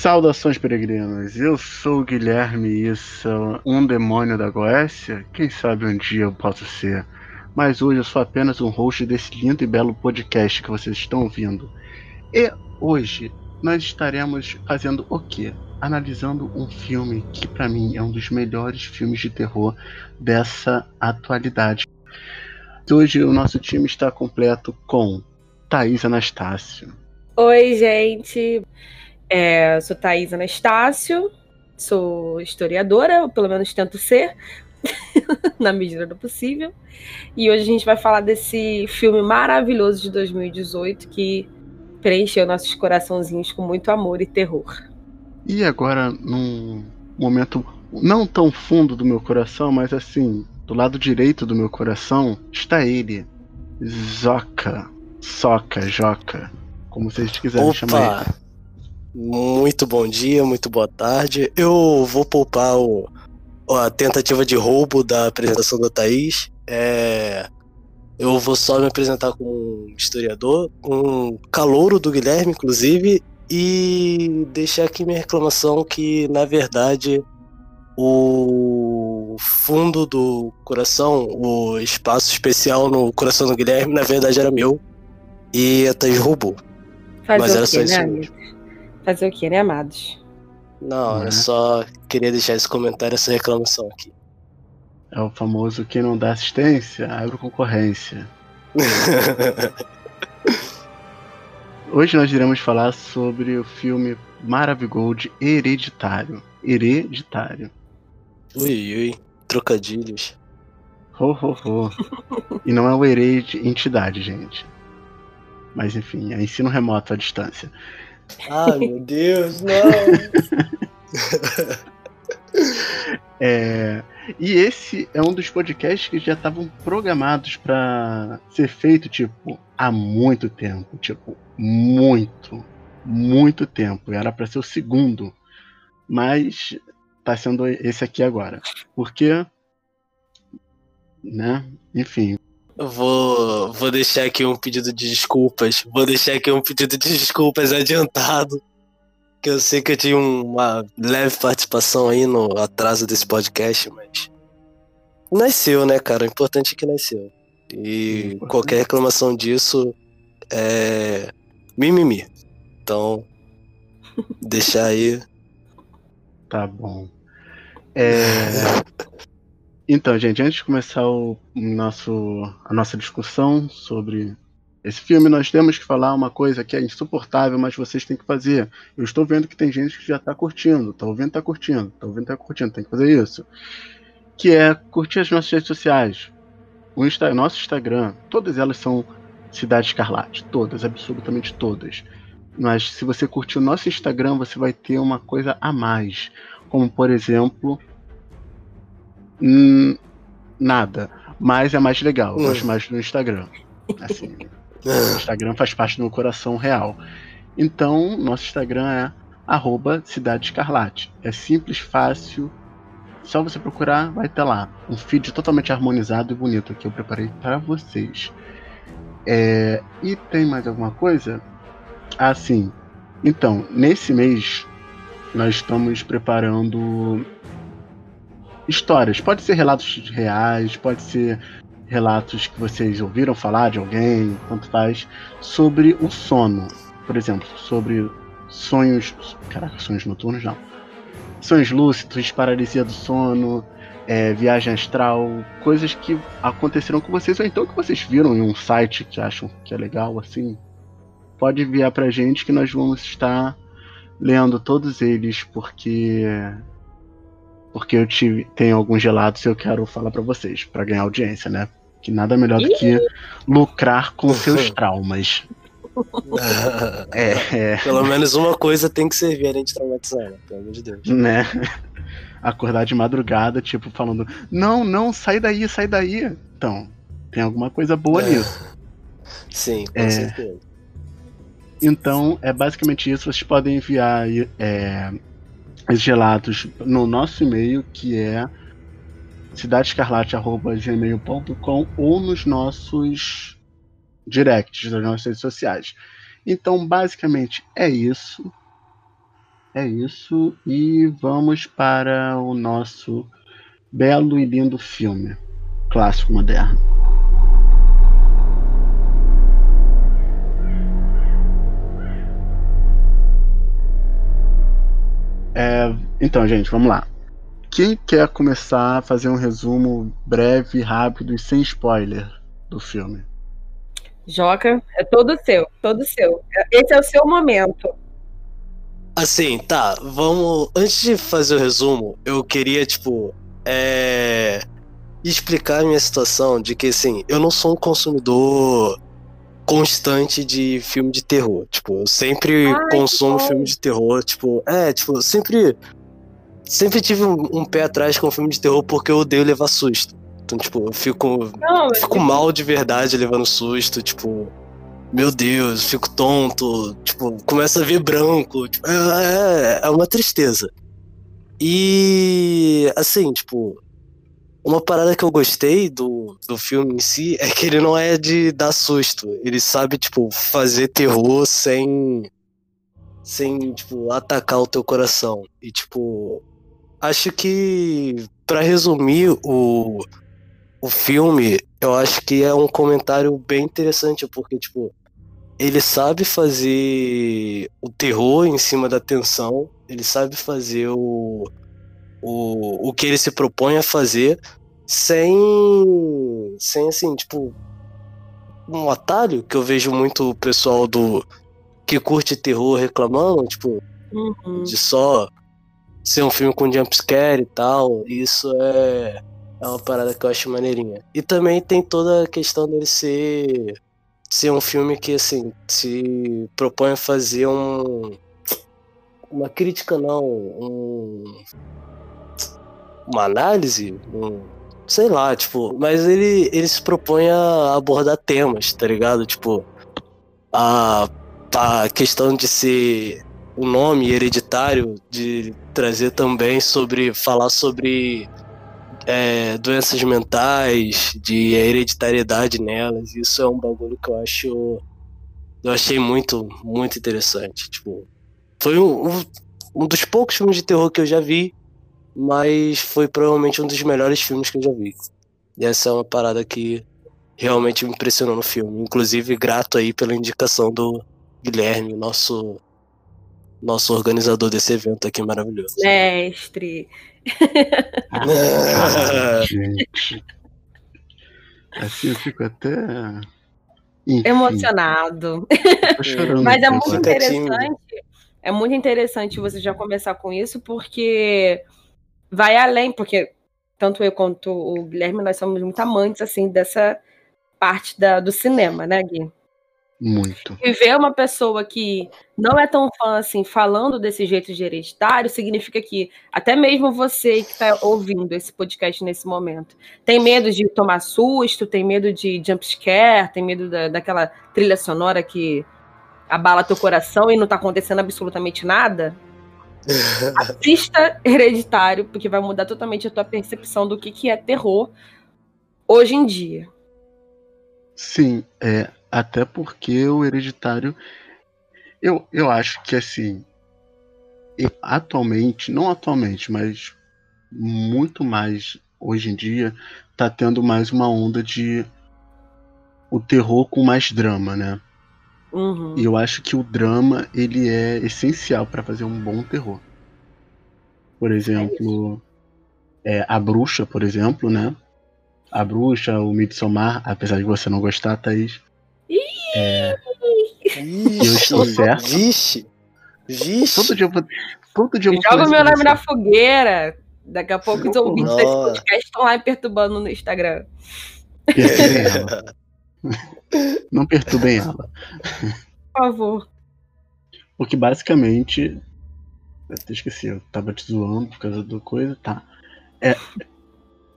Saudações peregrinos, eu sou o Guilherme Issa, um demônio da Goécia. Quem sabe um dia eu posso ser. Mas hoje eu sou apenas um host desse lindo e belo podcast que vocês estão ouvindo. E hoje nós estaremos fazendo o quê? Analisando um filme que para mim é um dos melhores filmes de terror dessa atualidade. Hoje o nosso time está completo com Thaís Anastácio. Oi, gente. É, sou Thaís Anastácio, sou historiadora, ou pelo menos tento ser, na medida do possível. E hoje a gente vai falar desse filme maravilhoso de 2018 que preencheu nossos coraçãozinhos com muito amor e terror. E agora, num momento não tão fundo do meu coração, mas assim, do lado direito do meu coração, está ele, Zoca, Soca, Joca, como vocês quiserem Opa. chamar ele. Muito bom dia, muito boa tarde. Eu vou poupar o, a tentativa de roubo da apresentação da Thaís. É, eu vou só me apresentar como um historiador, um calouro do Guilherme, inclusive, e deixar aqui minha reclamação que, na verdade, o fundo do coração, o espaço especial no coração do Guilherme, na verdade era meu. E a Thaís roubou. Fazer Mas era quê, só isso né, mesmo. amigos? Fazer o quê, né, amados? Não, Né? eu só queria deixar esse comentário, essa reclamação aqui. É o famoso quem não dá assistência, abre concorrência. Hoje nós iremos falar sobre o filme Maravigold Hereditário. Hereditário. ui, ui, trocadilhos. Ho, ho, ho. E não é o herê de entidade, gente. Mas enfim, é ensino remoto à distância. Ai, meu Deus, não! É, e esse é um dos podcasts que já estavam programados para ser feito, tipo, há muito tempo. Tipo, muito, muito tempo. Era para ser o segundo. Mas tá sendo esse aqui agora. Porque. Né? Enfim. Vou, vou deixar aqui um pedido de desculpas. Vou deixar aqui um pedido de desculpas adiantado. Que eu sei que eu tinha uma leve participação aí no atraso desse podcast, mas. Nasceu, né, cara? O importante é que nasceu. E qualquer reclamação disso é. mimimi. Então. deixar aí. Tá bom. É, Então, gente, antes de começar o nosso, a nossa discussão sobre esse filme, nós temos que falar uma coisa que é insuportável, mas vocês têm que fazer. Eu estou vendo que tem gente que já está curtindo, tá ouvindo, tá curtindo, tá ouvindo, tá curtindo, tem que fazer isso. Que é curtir as nossas redes sociais. O Insta, nosso Instagram, todas elas são Cidade Escarlate, todas, absolutamente todas. Mas se você curtir o nosso Instagram, você vai ter uma coisa a mais. Como, por exemplo, Hum, nada. Mas é mais legal. Eu Hum. gosto mais do Instagram. Assim, o Instagram faz parte do meu coração real. Então, nosso Instagram é arroba Cidade Escarlate. É simples, fácil. Só você procurar, vai ter lá. Um feed totalmente harmonizado e bonito que eu preparei para vocês. É, e tem mais alguma coisa? Ah, sim. Então, nesse mês, nós estamos preparando histórias. Pode ser relatos reais, pode ser relatos que vocês ouviram falar de alguém, tanto faz, sobre o sono. Por exemplo, sobre sonhos. Caraca, sonhos noturnos não. Sonhos lúcidos, paralisia do sono, é, viagem astral, coisas que aconteceram com vocês, ou então que vocês viram em um site que acham que é legal, assim. Pode enviar pra gente que nós vamos estar lendo todos eles, porque porque eu tive, tenho alguns gelados e eu quero falar pra vocês, pra ganhar audiência, né? Que nada melhor do que lucrar com seus traumas. É, é, Pelo menos uma coisa tem que servir além de traumatizar, né? Pelo amor de Deus. né? Acordar de madrugada, tipo, falando: Não, não, sai daí, sai daí. Então, tem alguma coisa boa nisso. Sim, com É. certeza. Então, é basicamente isso. Vocês podem enviar é, relatos no nosso e-mail, que é cidadescarlate.gmail.com ou nos nossos directs das nossas redes sociais. Então, basicamente, é isso. é isso. E vamos para o nosso belo e lindo filme. Clássico moderno. É, então, gente, vamos lá. Quem quer começar a fazer um resumo breve, rápido e sem spoiler do filme? Joca, é todo seu, todo seu. Esse é o seu momento. Assim, tá, vamos. Antes de fazer o resumo, eu queria, tipo, é. explicar a minha situação de que, assim, eu não sou um consumidor constante de filme de terror. Tipo, eu sempre Ai, consumo filme de terror, tipo, é, tipo, sempre. Sempre tive um, um, pé atrás com filme de terror porque eu odeio levar susto. Então, tipo, eu fico. Não, fico eu... mal de verdade levando susto, tipo. Meu Deus, fico tonto, tipo, começa a ver branco. Tipo, é, é, é uma tristeza. E assim, tipo, uma parada que eu gostei do, do filme em si é que ele não é de dar susto. Ele sabe, tipo, fazer terror sem. sem, tipo, atacar o teu coração. E, tipo. Acho que. para resumir o. o filme, eu acho que é um comentário bem interessante, porque, tipo. Ele sabe fazer o terror em cima da tensão, ele sabe fazer o, o, o que ele se propõe a fazer sem, sem assim, tipo, um atalho que eu vejo muito o pessoal do que curte terror reclamando, tipo, uhum. de só ser um filme com jumpscare e tal. Isso é, é uma parada que eu acho maneirinha. E também tem toda a questão dele ser ser um filme que assim se propõe a fazer um uma crítica não, um uma análise, um, sei lá, tipo, mas ele, ele se propõe a abordar temas, tá ligado? Tipo, a, a questão de ser o um nome hereditário, de trazer também sobre, falar sobre é, doenças mentais, de hereditariedade nelas, isso é um bagulho que eu acho, eu achei muito, muito interessante, tipo, foi um, um, um dos poucos filmes de terror que eu já vi mas foi provavelmente um dos melhores filmes que eu já vi. E essa é uma parada que realmente me impressionou no filme. Inclusive, grato aí pela indicação do Guilherme, nosso nosso organizador desse evento aqui maravilhoso. Mestre. Ah, gente. Assim eu fico até Enfim. emocionado. Chorando, Mas é muito interessante. É muito interessante você já começar com isso, porque vai além, porque tanto eu quanto o Guilherme, nós somos muito amantes, assim, dessa parte da, do cinema, né, Gui? Muito. E ver uma pessoa que não é tão fã assim falando desse jeito de hereditário significa que até mesmo você que está ouvindo esse podcast nesse momento tem medo de tomar susto, tem medo de jumpscare, tem medo da, daquela trilha sonora que abala teu coração e não está acontecendo absolutamente nada. Assista Hereditário, porque vai mudar totalmente a tua percepção do que, que é terror hoje em dia. Sim, é, até porque o Hereditário. Eu, eu acho que assim. Atualmente, não atualmente, mas muito mais hoje em dia, tá tendo mais uma onda de o terror com mais drama, né? Uhum. E eu acho que o drama ele é essencial para fazer um bom terror. Por exemplo, é, é, a bruxa, por exemplo, né? A bruxa, o Midsommar, apesar de você não gostar, Thaís. É, eu estou certo. Vixe! Vixe! Todo dia, todo dia eu Joga meu nome na fogueira. Daqui a pouco os ouvintes desse podcast estão lá me perturbando no Instagram. Não perturbem ela. Por favor. Porque basicamente. Eu até esqueci, eu tava te zoando por causa do coisa, tá. É.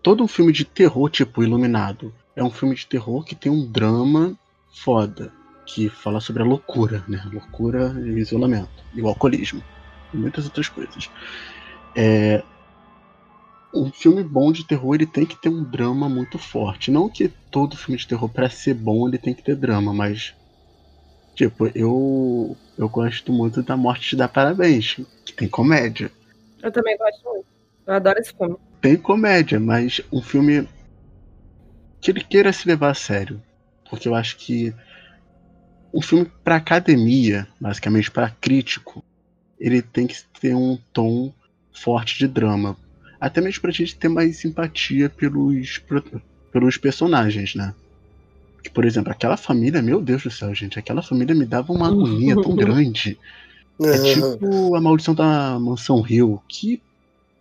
Todo um filme de terror, tipo Iluminado, é um filme de terror que tem um drama foda. Que fala sobre a loucura, né? loucura e o isolamento. E o alcoolismo. E muitas outras coisas. É, um filme bom de terror ele tem que ter um drama muito forte. Não que todo filme de terror para ser bom ele tem que ter drama, mas tipo, eu eu gosto muito da Morte te dá parabéns, que tem comédia. Eu também gosto muito. Eu adoro esse filme. Tem comédia, mas um filme que ele queira se levar a sério. Porque eu acho que um filme para academia, basicamente para crítico, ele tem que ter um tom forte de drama. Até mesmo pra gente ter mais simpatia pelos, pelos personagens, né? Que, por exemplo, aquela família, meu Deus do céu, gente, aquela família me dava uma agonia tão grande. É tipo a maldição da mansão Hill. Que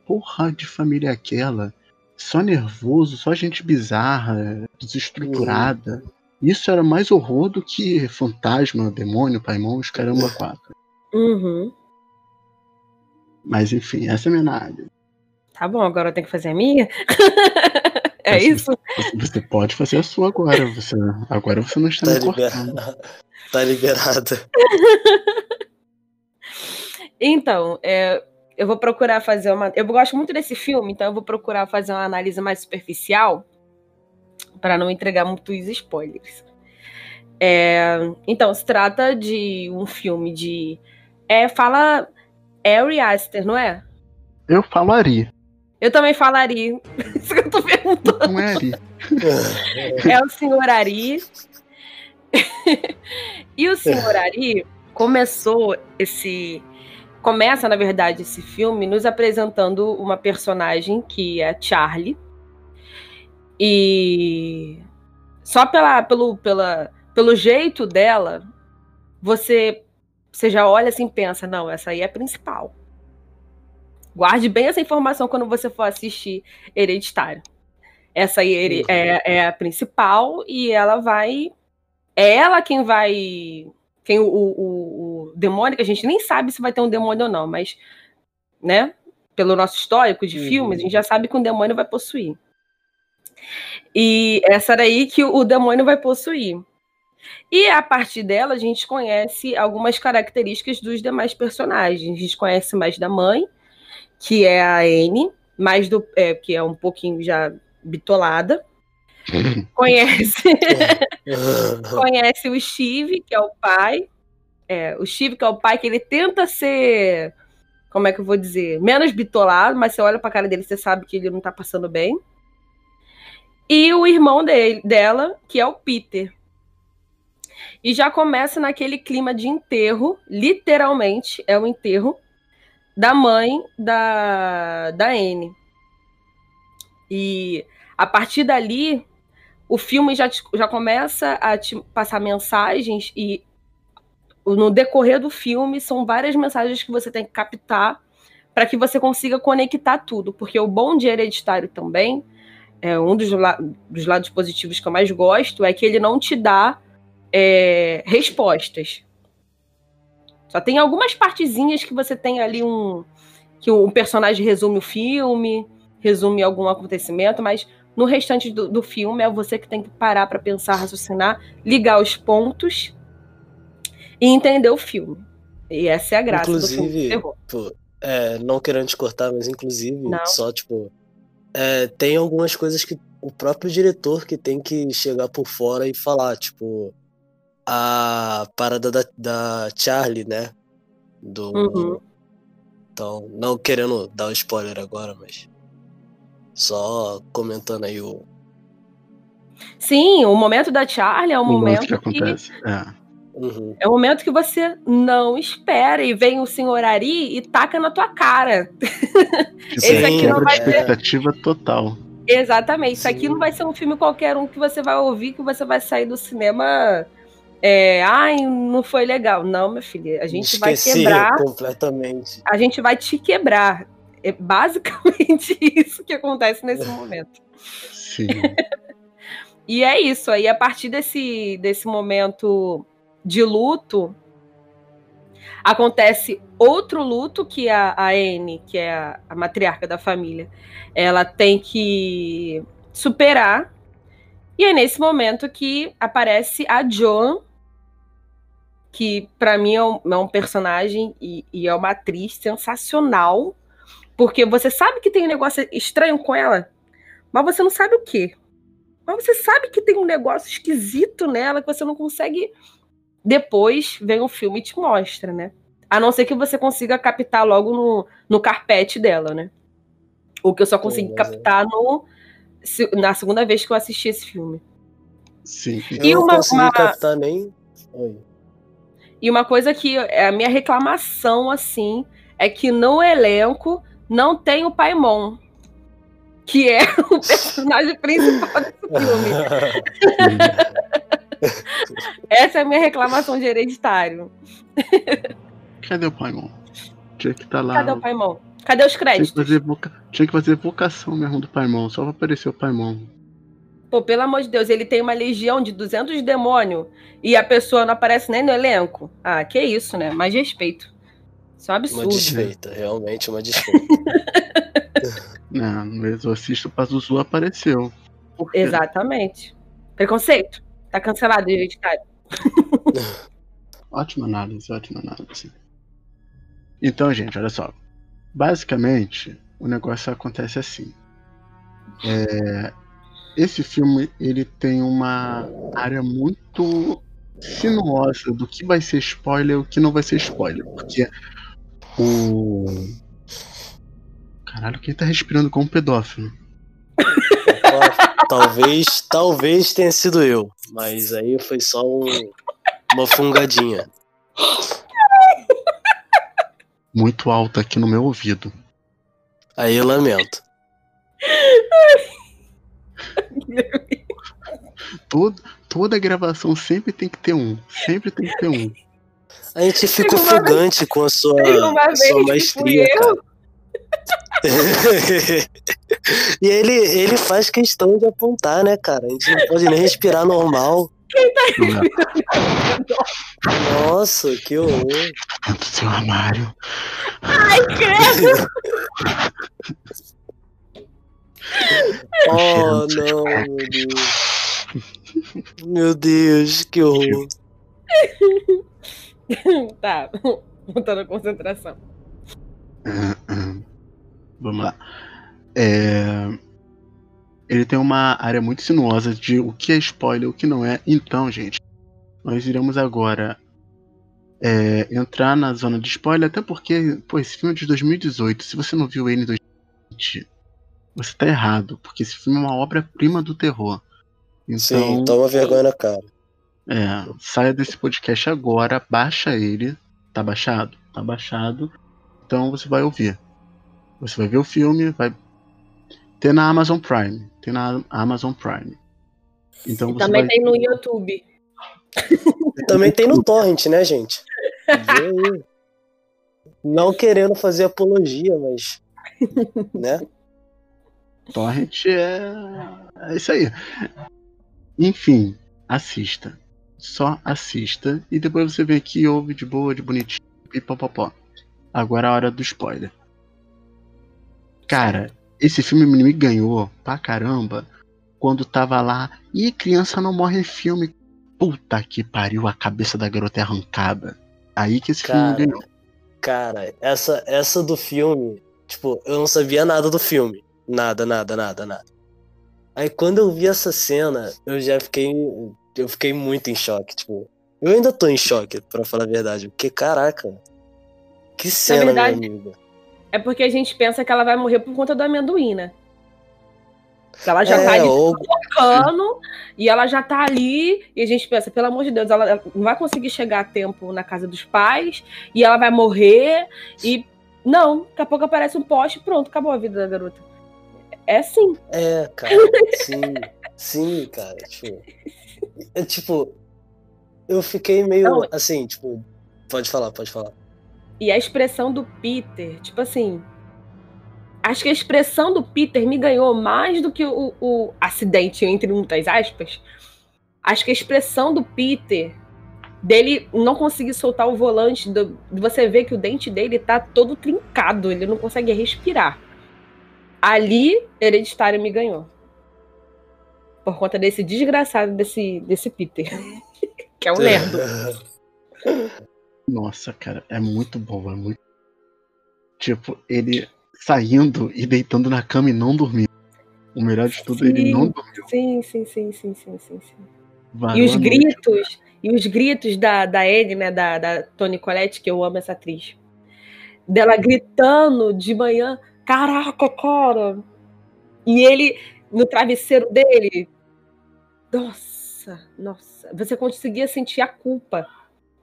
porra de família é aquela? Só nervoso, só gente bizarra, desestruturada. Isso era mais horror do que fantasma, demônio, paimon, os caramba quatro. Uhum. Mas enfim, essa é a minha análise. Tá bom, agora eu tenho que fazer a minha? é Você- isso? Você pode fazer a sua agora. Você, agora você não está Tá me liberado. Tá liberado. Então, é, eu vou procurar fazer uma. Eu gosto muito desse filme, então eu vou procurar fazer uma análise mais superficial para não entregar muitos spoilers. É, então, se trata de um filme de. É, fala Ari Aster, não é? Eu falaria. Eu também falaria. Isso que eu tô perguntando. Não é Ari. É o senhor Ari. e o senhor Ari começou esse. Começa, na verdade, esse filme nos apresentando uma personagem que é Charlie. E só pela, pelo, pela, pelo jeito dela, você, você já olha assim e pensa: não, essa aí é a principal. Guarde bem essa informação quando você for assistir Hereditário. Essa aí é, é a principal e ela vai. É ela quem vai. Quem o, o, o- demônio, que a gente nem sabe se vai ter um demônio ou não, mas, né? Pelo nosso histórico de Uhum. filmes, a gente já sabe que um demônio vai possuir. E essa daí que o demônio vai possuir. E a partir dela, a gente conhece algumas características dos demais personagens. A gente conhece mais da mãe, que é a Anne, mais do. é, que é um pouquinho já bitolada. Conhece, conhece o Steve, que é o pai. É, o Steve, que é o pai, que ele tenta ser. Como é que eu vou dizer? Menos bitolado, mas você olha pra cara dele, você sabe que ele não tá passando bem. E o irmão dele, dela, que é o Peter. E já começa naquele clima de enterro, literalmente é o enterro da mãe da, da Anne. E a partir dali, o filme já, já começa a te passar mensagens e no decorrer do filme são várias mensagens que você tem que captar para que você consiga conectar tudo, porque o bom de Hereditário também, é um dos, la- dos lados positivos que eu mais gosto, é que ele não te dá é, respostas. Só tem algumas partezinhas que você tem ali um que um personagem resume o filme, resume algum acontecimento, mas no restante do, do filme é você que tem que parar para pensar, raciocinar, ligar os pontos e entender o filme. E essa é a graça do filme de Inclusive, terror. Pô, é, não querendo te cortar, mas inclusive, Não. só tipo. é, tem algumas coisas que o próprio diretor que tem que chegar por fora e falar, tipo. A parada da, da Charlie, né? Do. Uhum. Então, não querendo dar o spoiler agora, mas. Só comentando aí o. Sim, o momento da Charlie é um O lance momento que que, acontece. É. Uhum. é um momento que você não espera e vem o senhor Ari e taca na tua cara. Tipo, Esse é aqui não vai ter- expectativa total. Exatamente. Isso aqui Sim. não vai ser um filme qualquer um que você vai ouvir, que você vai sair do cinema. É, ai, não foi legal. Não, meu filho, a gente vai Esqueci quebrar, completamente. a gente vai te quebrar. É basicamente isso que acontece nesse momento. Sim. E é isso. Aí, a partir desse, desse momento de luto, acontece outro luto que a, a Anne, que é a, a matriarca da família, ela tem que superar. E é nesse momento que aparece a Joan, que para mim é um, é um personagem e, e é uma atriz sensacional, porque você sabe que tem um negócio estranho com ela, mas você não sabe o quê. Mas você sabe que tem um negócio esquisito nela que você não consegue. Depois vem o filme e te mostra, né? A não ser que você consiga captar logo no, no carpete dela, né? O que eu só consegui Pô, captar é. no, na segunda vez que eu assisti esse filme. Sim. Eu e não uma, consegui uma... captar nem. Oi. E uma coisa que é a minha reclamação, assim, é que no elenco não tem o Paimon, que é o personagem principal desse filme. Essa é a minha reclamação de hereditário. Cadê o Paimon? Tinha que estar tá lá. Cadê o Paimon? Cadê os créditos? Tinha que fazer, voca... Tinha que fazer vocação mesmo do Paimon, só pra aparecer o Paimon. Pô, pelo amor de Deus, ele tem uma legião de 200 demônios e a pessoa não aparece nem no elenco. Ah, que isso, né? Mais respeito. Isso é um absurdo. Uma desfeita, realmente uma desfeita. Não, no Exorcista o Pazuzu apareceu. Exatamente. Preconceito. Tá cancelado, hereditário. ótima análise, ótima análise. Então, gente, olha só. Basicamente, o negócio acontece assim. É, esse filme ele tem uma área muito sinuosa do que vai ser spoiler e o que não vai ser spoiler. Porque o. Caralho, quem tá respirando como um pedófilo? talvez, talvez tenha sido eu, mas aí foi só um, uma fungadinha. Muito alto aqui no meu ouvido. Aí eu lamento. Todo, toda gravação sempre tem que ter um. Sempre tem que ter um. A gente fica ofegante vez, com a sua, sua maestria, cara. e ele, ele faz questão de apontar, né, cara? A gente não pode nem respirar normal. Quem tá Nossa, que horror. Dentro do seu armário. Ai, credo! oh, não, meu Deus. Meu Deus, que horror. tá, voltando a concentração. Vamos lá. É... Ele tem uma área muito sinuosa de o que é spoiler, o que não é. Então, gente, nós iremos agora é, entrar na zona de spoiler, até porque, pô, esse filme é de 2018. Se você não viu ele em 2020, você tá errado, porque esse filme é uma obra-prima do terror. Então, Sim, toma vergonha na cara. É, saia desse podcast agora, baixa ele. Tá baixado? Tá baixado. Então você vai ouvir. Você vai ver o filme, vai ter na Amazon Prime. Tem na Amazon Prime. Então e também vai... tem no YouTube. E também tem no Torrent, né, gente? Não querendo fazer apologia, mas. Né? Torrent é. É isso aí. Enfim, assista. Só assista. E depois você vê aqui ouve de boa, de bonitinho e popopó. Agora é a hora do spoiler. Cara, esse filme me ganhou pra caramba quando tava lá. E criança não morre em filme. Puta que pariu, a cabeça da garota é arrancada. Aí que esse cara, filme ganhou. Cara, essa, essa do filme, tipo, eu não sabia nada do filme. Nada, nada, nada, nada. Aí quando eu vi essa cena, eu já fiquei. Eu fiquei muito em choque, tipo. Eu ainda tô em choque, pra falar a verdade. Porque, caraca. Que cena, verdade, meu amigo. É porque a gente pensa que ela vai morrer por conta do amendoim, né? Que ela já é, tá ali ou... tocando, e ela já tá ali, e a gente pensa, pelo amor de Deus, ela não vai conseguir chegar a tempo na casa dos pais, e ela vai morrer, e não, daqui a pouco aparece um poste pronto, acabou a vida da garota. É sim. É, cara, sim. sim, cara. Tipo, é, tipo, eu fiquei meio Não, assim, tipo, pode falar, pode falar. E a expressão do Peter, tipo assim, acho que a expressão do Peter me ganhou mais do que o, o acidente, entre muitas aspas. Acho que a expressão do Peter, dele não conseguir soltar o volante, do, você vê que o dente dele tá todo trincado, ele não consegue respirar. Ali, Hereditário me ganhou. Por conta desse desgraçado desse, desse Peter. que é um lerdo. Nossa, cara, é muito bom, é muito. Tipo, ele saindo e deitando na cama e não dormindo. O melhor de tudo, sim, ele não dormiu. Sim, sim, sim, sim, sim, sim. sim. E os gritos, E os gritos da, da Anne, né, da, da Toni Collette, que eu amo essa atriz, dela gritando de manhã, caraca, cara! E ele, no travesseiro dele, nossa, nossa, você conseguia sentir a culpa.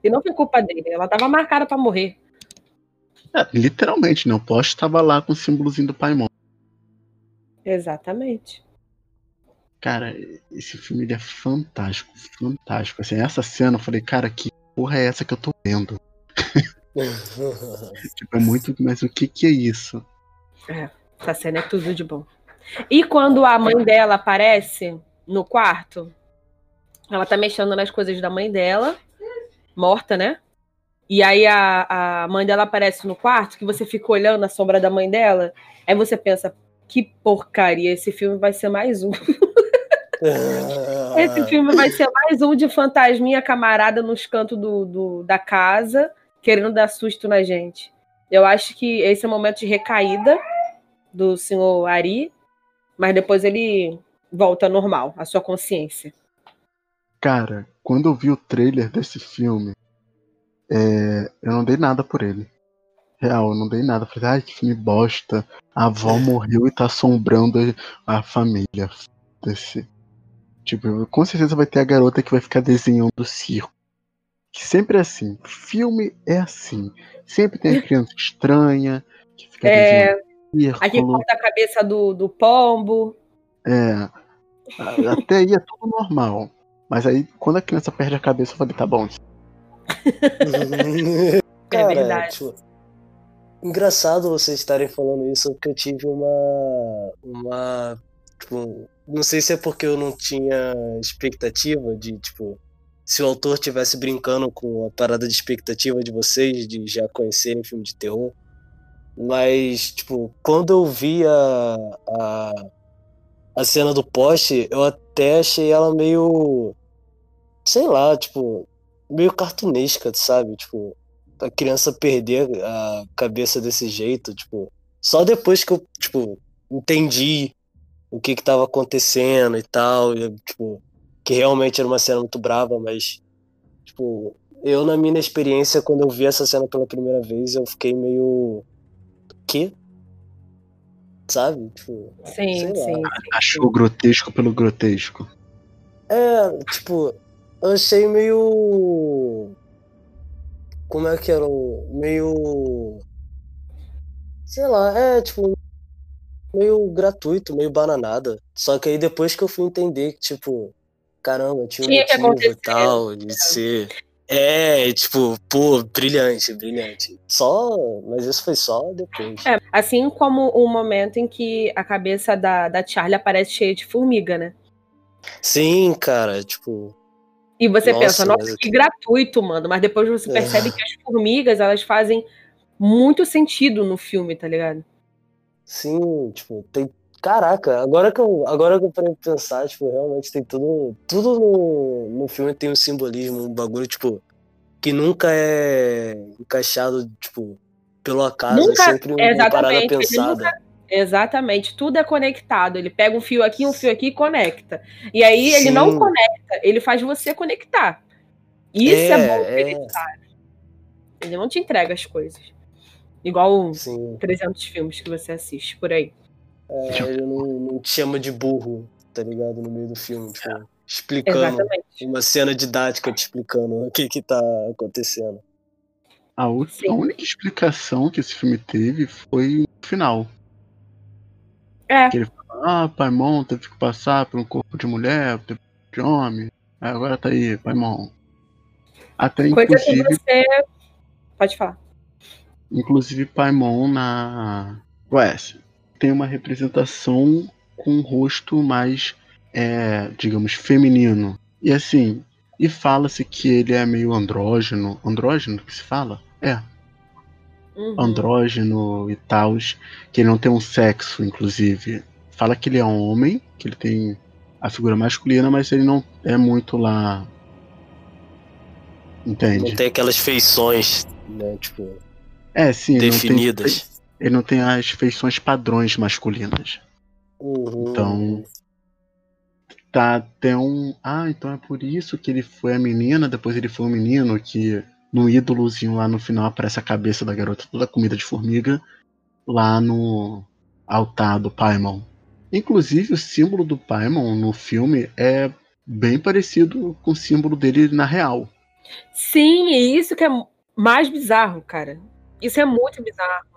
E não foi culpa dele, ela estava marcada para morrer. É, literalmente, né? O poste estava lá com o símbolozinho do Paimon. Exatamente. Cara, esse filme ele é fantástico, fantástico. Assim, essa cena eu falei, cara, que porra é essa que eu tô vendo? tipo, é muito, mas o que que é isso? É, essa cena é tudo de bom. E quando a mãe dela aparece no quarto, ela tá mexendo nas coisas da mãe dela, morta, né? E aí a, a mãe dela aparece no quarto, que você fica olhando a sombra da mãe dela, aí você pensa, que porcaria, esse filme vai ser mais um. esse filme vai ser mais um de fantasminha camarada nos cantos do, do, da casa, querendo dar susto na gente. Eu acho que esse é o momento de recaída do senhor Ari, mas depois ele volta normal, a sua consciência. Cara, quando eu vi o trailer desse filme, é, eu não dei nada por ele. Real, eu não dei nada. Falei, ai, que filme bosta. A avó morreu e tá assombrando a família. Desse. Tipo, com certeza vai ter a garota que vai ficar desenhando o circo. Que sempre é assim. Filme é assim. Sempre tem a criança estranha que fica é... desenhando Aqui corta a cabeça do, do pombo. É. Até aí é tudo normal. Mas aí, quando a criança perde a cabeça, eu falei, tá bom. Cara, é verdade. Tipo, engraçado vocês estarem falando isso, porque eu tive uma. Uma. Tipo, não sei se é porque eu não tinha expectativa de, tipo, se o autor tivesse brincando com a parada de expectativa de vocês, de já conhecerem filme de terror. Mas, tipo, quando eu vi a, a, a cena do poste, eu até achei ela meio. Sei lá, tipo, meio cartunesca, sabe? Tipo, a criança perder a cabeça desse jeito, tipo, só depois que eu, tipo, entendi o que que tava acontecendo e tal, e, tipo, que realmente era uma cena muito brava, mas, tipo, eu na minha experiência, quando eu vi essa cena pela primeira vez, eu fiquei meio... quê? Sabe? Tipo, sim, sim. Achou grotesco pelo grotesco. É, tipo, eu achei meio como é que era meio sei lá, é tipo meio gratuito, meio bananada. Só que aí depois que eu fui entender que tipo, caramba, tinha, tinha um motivo e tal de ser é, tipo, pô, brilhante, brilhante. Só, mas isso foi só depois. É, assim como o momento em que a cabeça da, da Charlie aparece cheia de formiga, né? Sim, cara, tipo, e você nossa, pensa, nossa, que gratuito, mano. Mas depois você é. percebe que as formigas, elas fazem muito sentido no filme, tá ligado? Sim, tipo, tem. Caraca, agora que eu, agora que eu parei pra pensar, tipo, realmente tem tudo. Tudo no, no filme tem um simbolismo, um bagulho, tipo, que nunca é encaixado, tipo, pelo acaso. É nunca, é sempre uma parada pensada. Nunca, Exatamente, tudo é conectado. Ele pega um fio aqui, um fio aqui e conecta. E aí Sim. ele não conecta, ele faz você conectar. Isso é, é bom é. ele. Ele não te entrega as coisas. Igual Sim. 300 filmes que você assiste por aí. É, ele não, não, te chama de burro, tá ligado? No meio do filme, tipo, explicando Exatamente. uma cena didática, te explicando o que que tá acontecendo. A, a única explicação que esse filme teve foi o final. É. Que ele fala, ah, Paimon teve que passar por um corpo de mulher, de homem. Agora tá aí, Paimon. Até Coisa inclusive. Que você... Pode falar. Inclusive, Paimon na West tem uma representação com um rosto mais, é, digamos, feminino. E assim, e fala-se que ele é meio andrógeno. Andrógeno que se fala? É uhum. andrógeno e tal, que ele não tem um sexo, inclusive. Fala que ele é um homem, que ele tem a figura masculina, mas ele não é muito lá. Entende? Não tem aquelas feições, né? Tipo. É, sim. Definidas. Ele não tem, as feições padrões masculinas. Uhum. Então. tá até um. Ah, então é por isso que ele foi a menina, depois ele foi o menino, que no ídolozinho lá no final aparece a cabeça da garota toda comida de formiga lá no altar do Paimon. Inclusive, o símbolo do Paimon no filme é bem parecido com o símbolo dele na real. Sim, e isso que é mais bizarro, cara. Isso é muito bizarro.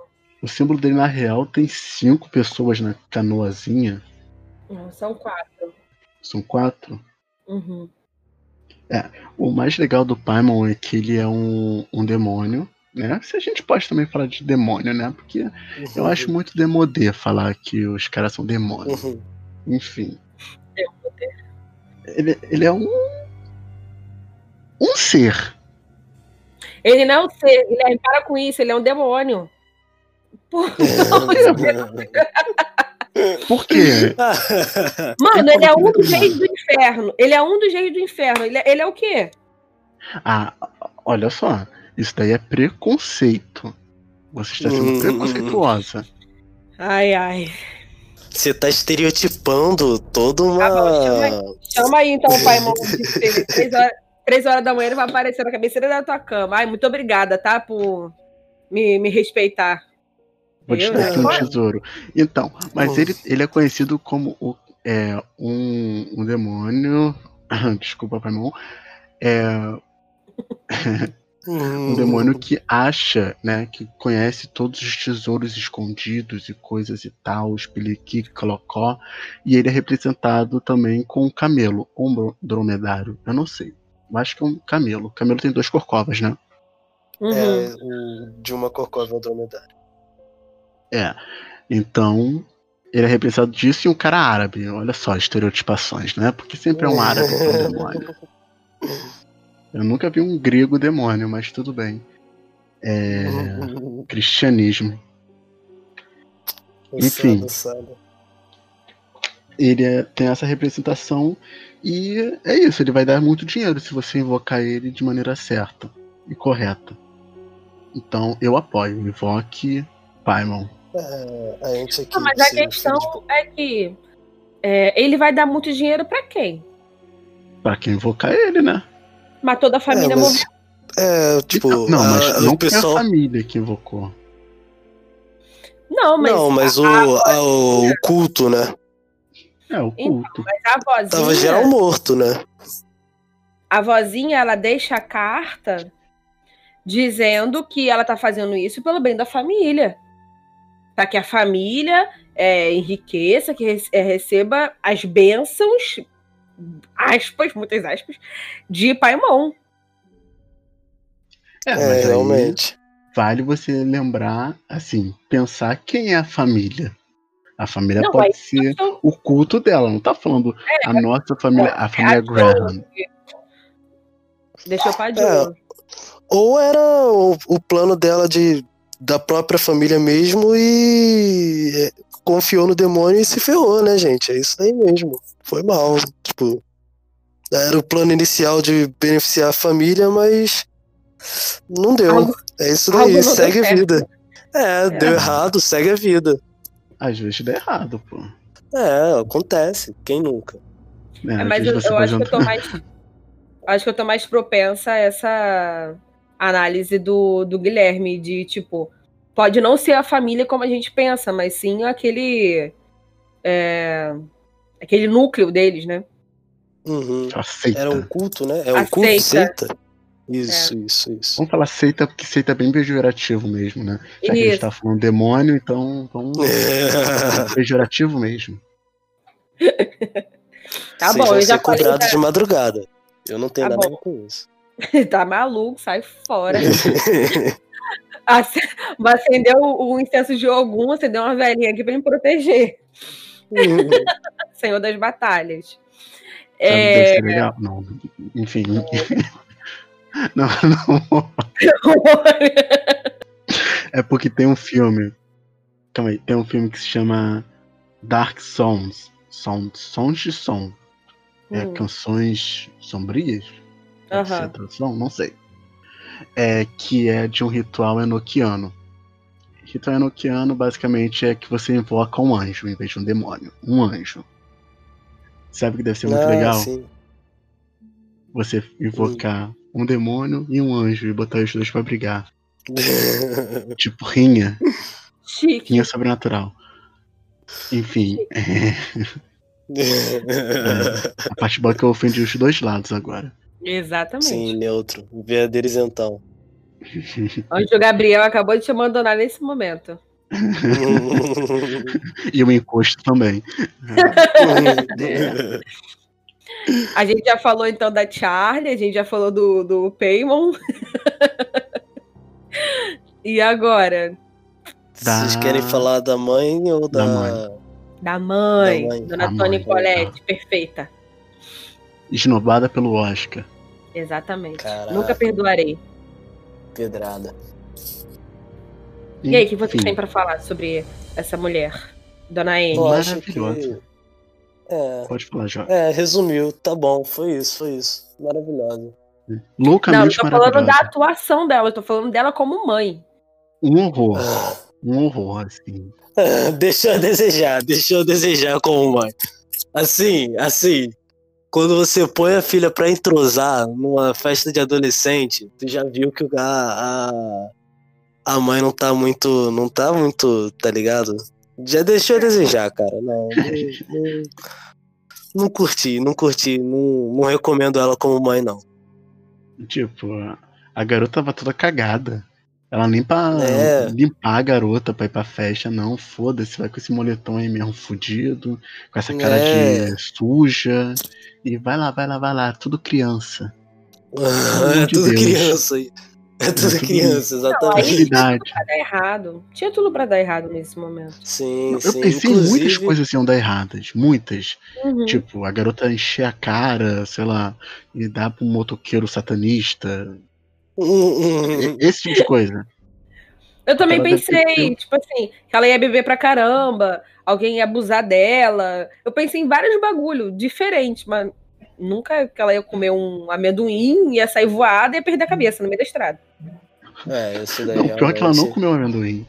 O símbolo dele na real tem cinco pessoas na canoazinha. São quatro. São quatro? Uhum. É, o mais legal do Paimon é que ele é um, um demônio, né? Se a gente pode também falar de demônio, né? Porque uhum. eu acho muito demodê falar que os caras são demônios. Uhum. Enfim. Ele, ele é um. Um ser. Ele não é um ser, ele é, para com isso, ele é um demônio. Por, Por quê? Mano, ele é um dos reis do inferno. Ele é um dos reis do inferno. Ele é, ele é o quê? Ah, olha só. Isso daí é preconceito. Você está sendo hum. preconceituosa. Ai, ai. Você tá estereotipando toda uma. Tá bom, chama, chama, aí então o pai três horas, três horas da manhã ele vai aparecer na cabeceira da tua cama. Ai, muito obrigada, tá? Por me, me respeitar. Vou te dar aqui um tesouro. Então, mas ele, ele é conhecido como o, é, um, um demônio. Desculpa, Paimon. É, um demônio que acha, né, que conhece todos os tesouros escondidos e coisas e tal, os peliqui, colocó, e ele é representado também com um camelo, ou um dromedário, eu não sei. Eu acho que é um camelo. O camelo tem duas corcovas, né? Uhum. É, de uma corcova ao dromedário. É. Então, ele é representado disso e um cara árabe. Olha só, estereotipações, né? Porque sempre é um árabe que é um demônio. Eu nunca vi um grego demônio, mas tudo bem. É... Cristianismo. Enfim. Ele é, tem essa representação e é isso, ele vai dar muito dinheiro se você invocar ele de maneira certa e correta. Então eu apoio, invoque Paimon. É, a gente aqui, Não, mas a questão é que é, ele vai dar muito dinheiro para quem? Para quem invocar ele, né? Mas toda a família é, mas, morreu. É, tipo. Então, não, mas a, não pessoal... a família que invocou. Não, mas. Não, mas o, a, o, o, culto, né? É, o então, culto. Então, mas a vozinha. Tava geral morto, né? A vozinha, ela deixa a carta dizendo que ela tá fazendo isso pelo bem da família. Para que a família é, enriqueça, que é, receba as bênçãos aspas, muitas aspas, de Paimon. É, é realmente. Vale você lembrar, assim, pensar quem é a família. A família não, pode ser tô... o culto dela, não tá falando é, a nossa família, a família é, Graham. Deixa eu parar é, Ou era o, o plano dela de da própria família mesmo e é, confiou no demônio e se ferrou, né, gente? É isso aí mesmo. Foi mal. Tipo, era o plano inicial de beneficiar a família, mas não deu. Algo, é isso daí, segue a vida. É, é, deu errado, segue a vida. Às vezes dá errado, pô. É, acontece. Quem nunca? É, é mas eu, eu acho que eu tô mais. acho que eu tô mais propensa a essa análise do, do Guilherme, de tipo, pode não ser a família como a gente pensa, mas sim aquele. É, aquele núcleo deles, né? Uhum. Era um culto, né? É um culto, seita. Isso, é. isso, isso. Vamos falar seita, porque seita é bem pejorativo mesmo, né? Já isso. que a gente tá falando demônio, então vamos. É. Pejorativo mesmo. tá Vocês bom, eu já falei. Pra... de madrugada. Eu não tenho tá nada bom. a ver com isso. tá maluco, sai fora. acendeu o incenso de algum, acendeu uma velhinha aqui para me proteger. Uhum. Senhor das batalhas. É... legal? Não, enfim. não, não. é porque tem um filme. Calma aí, tem um filme que se chama Dark Songs. Sons, sons de som. É, hum. canções sombrias? Pode tradução? Não sei. É, que é de um ritual enoquiano. Ritual enoquiano basicamente é que você invoca um anjo em vez de um demônio. Um anjo. Sabe que deve ser muito Ah, legal? sim. Você invocar um demônio e um anjo e botar os dois pra brigar. Tipo, rinha. Chique. Rinha sobrenatural. Enfim, é, a parte boa é que eu ofendi os dois lados agora. Exatamente. Sim, neutro. Verdadeiro isentão. Anjo Gabriel acabou de te abandonar nesse momento. e o encosto também. A gente já falou então da Charlie, a gente já falou do, do Paymon. e agora? Da- Vocês querem falar da mãe ou da. Da mãe. Da mãe, Da mãe. Dona Da Tony mãe, Colette, perfeita. Esnobada pelo Oscar. Exatamente. Caraca. Nunca perdoarei. Pedrada. E aí, o que vocês Enfim, têm pra falar sobre essa mulher? Dona Anne? Eu acho que. É, Pode falar, Jó. é, resumiu. Tá bom, foi isso, foi isso. Maravilhosa. Não, eu Loucamente tô falando da atuação dela, eu tô falando dela como mãe. Um horror. Um horror, assim. deixou a desejar, deixou a desejar como mãe. Assim, assim, quando você põe a filha pra entrosar numa festa de adolescente, tu já viu que a, a, a mãe não tá muito, não tá muito, tá ligado? Já deixou a desejar, cara. Não, não, não, não curti, não curti, não, não recomendo ela como mãe, não. Tipo, a garota tava toda cagada. Ela nem pra É. limpar a garota pra ir pra festa, não. Foda-se, vai com esse moletom aí mesmo fudido, com essa cara É. de suja. E vai lá, vai lá, vai lá, tudo criança. É de tudo Deus. criança aí. É tudo tudo- criança, aí- exatamente. Facilidade. Pra dar errado. Tinha tudo pra dar errado nesse momento. Sim, Eu sim. pensei em muitas Inclusive, coisas iam dar erradas. Muitas. Uhum. Tipo, a garota encher a cara, sei lá, e dar pra um motoqueiro satanista. Esse tipo de coisa. Eu também Ela pensei, tipo assim, que ela ia beber pra caramba, alguém ia abusar dela. Eu pensei em vários bagulho diferentes, mas nunca que ela ia comer um amendoim, ia sair voada e ia perder a cabeça no meio da estrada. É, isso daí Não, pior que ela não comeu amendoim.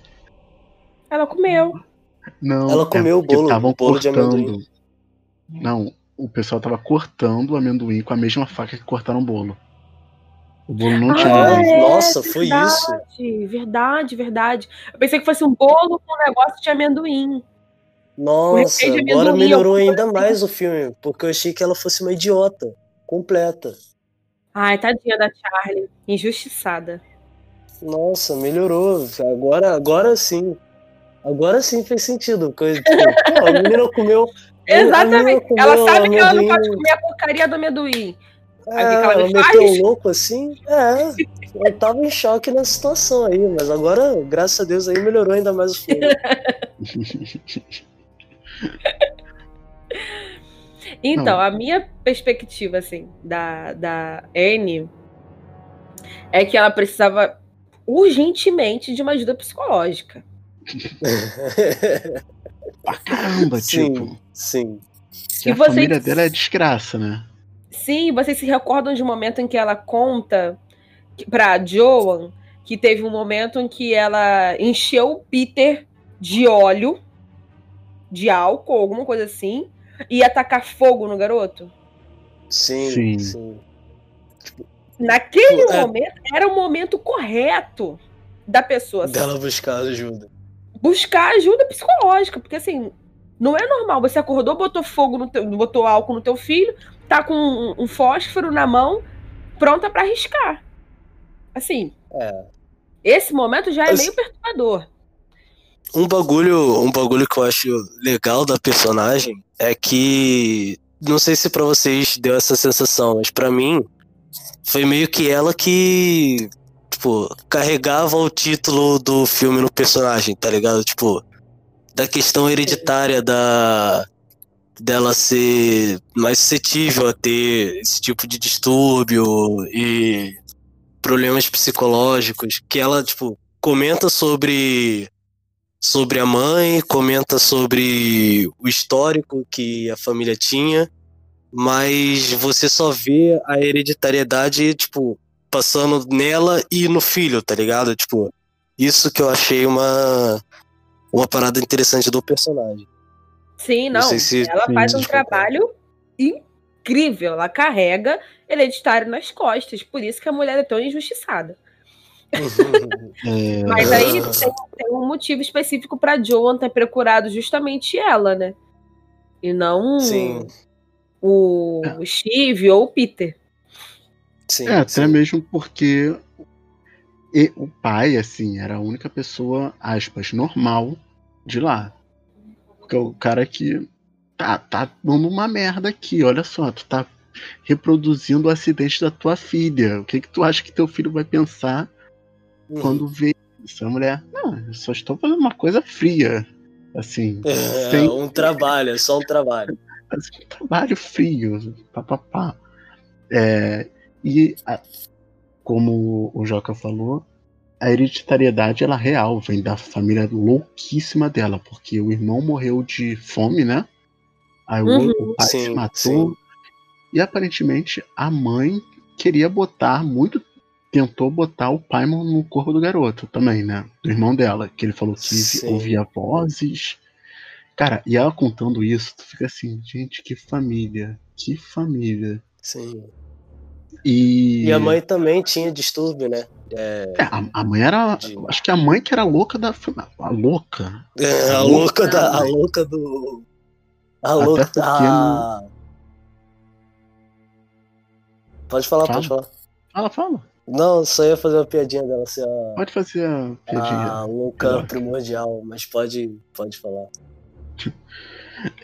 Ela comeu. Não. Ela comeu o porque bolo, tavam o bolo de cortando. amendoim. Não, o pessoal tava cortando o amendoim com a mesma faca que cortaram o bolo. O bolo não tinha Ah, amendoim. é? Nossa, foi verdade, isso. Verdade, verdade. Eu pensei que fosse um bolo com um negócio de amendoim. Nossa, de agora amendoim, melhorou ainda coisa mais o filme, porque eu achei que ela fosse uma idiota completa. Ai, tadinha da Charlie. Injustiçada. Nossa, melhorou. Agora, agora sim. Agora sim fez sentido. Coisa, tipo, a menina comeu. a menina Exatamente. comeu Ela sabe que ela não amendoim. pode comer a porcaria do amendoim. É, Aí que ela ela me meteu um louco assim. É, eu tava em choque na situação aí, mas agora, graças a Deus, aí melhorou ainda mais o filme. Então, Não. a minha perspectiva, assim, da, da Anne é que ela precisava urgentemente de uma ajuda psicológica. Pra caramba, sim, tipo. sim. A família dela é desgraça, né? Sim, vocês se recordam de um momento em que ela conta pra Joan que teve um momento em que ela encheu o Peter de óleo, de álcool, alguma coisa assim, e ia tacar fogo no garoto? Sim, Sim. sim. Naquele É. momento, era o momento correto da pessoa Dela buscar ajuda. buscar ajuda psicológica, porque assim, não é normal. Você acordou, botou fogo no teu, botou álcool no teu filho, tá com um, um fósforo na mão, pronta pra arriscar. Assim, É. esse momento já é Mas- meio perturbador. Um bagulho, um bagulho que eu acho legal da personagem é que não sei se pra vocês deu essa sensação, mas pra mim foi meio que ela que tipo carregava o título do filme no personagem, tá ligado? Tipo, da questão hereditária da dela ser mais suscetível a ter esse tipo de distúrbio e problemas psicológicos, que ela tipo comenta sobre sobre a mãe, comenta sobre o histórico que a família tinha, mas você só vê a hereditariedade, tipo, passando nela e no filho, tá ligado? Tipo, isso que eu achei uma uma parada interessante do personagem. Sim, Não não. se- ela faz um trabalho incrível. Ela carrega hereditário nas costas. Por isso que a mulher é tão injustiçada. É... Mas aí tem, tem, um motivo específico para Joan ter procurado justamente ela, né? E não Sim. o é. Steve ou o Peter. Sim, é, sim. até mesmo porque o pai, assim, era a única pessoa, aspas, normal de lá. Porque o cara que tá, tá dando uma merda aqui, olha só, tu tá reproduzindo o acidente da tua filha. O que que tu acha que teu filho vai pensar uhum. quando vê isso? A mulher, não, eu só estou fazendo uma coisa fria. Assim. É, sem... um trabalho, é só um trabalho. um trabalho frio, papapá. É, e a, como o Joca falou, a hereditariedade ela é real, vem da família louquíssima dela, porque o irmão morreu de fome, né? Aí uhum, o pai sim, se matou. Sim. E aparentemente a mãe queria botar muito. Tentou botar o pai no corpo do garoto também, né? Do irmão dela. Que ele falou que sim. ouvia vozes. Cara, e ela contando isso, tu fica assim, gente, que família. Que família. Sim. E... e a mãe também tinha distúrbio, né? É, é a, a, mãe era. De... Acho que a mãe que era louca da. A louca. É, a, a louca, louca da. A louca do. A louca da. Pode falar, fala. pode falar. Fala, fala. Não, só ia fazer uma piadinha dela assim, a... Pode fazer a piadinha. A louca primordial, mas pode, pode falar.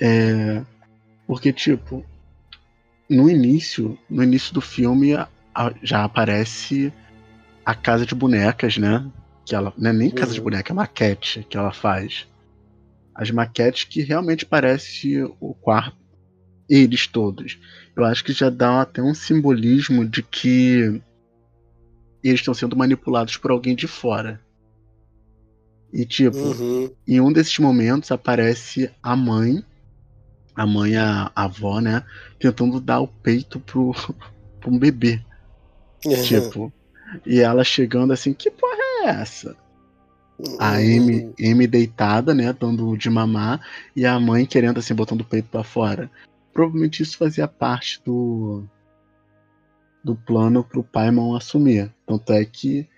É. Porque, tipo, no início, no início do filme a, a, já aparece a casa de bonecas, né? Que ela não é nem casa uhum. de boneca, é maquete que ela faz. As maquetes que realmente parece o quarto, eles todos. Eu acho que já dá até um simbolismo de que eles estão sendo manipulados por alguém de fora. E tipo, uhum. em um desses momentos aparece a mãe a mãe, a, a avó, né, tentando dar o peito pro, pro um bebê. Uhum. Tipo, e ela chegando assim, que porra é essa? Uhum. A Amy, Amy deitada, né, dando de mamar, e a mãe querendo assim, botando o peito para fora. Provavelmente isso fazia parte do do plano pro Paimon assumir. Tanto é que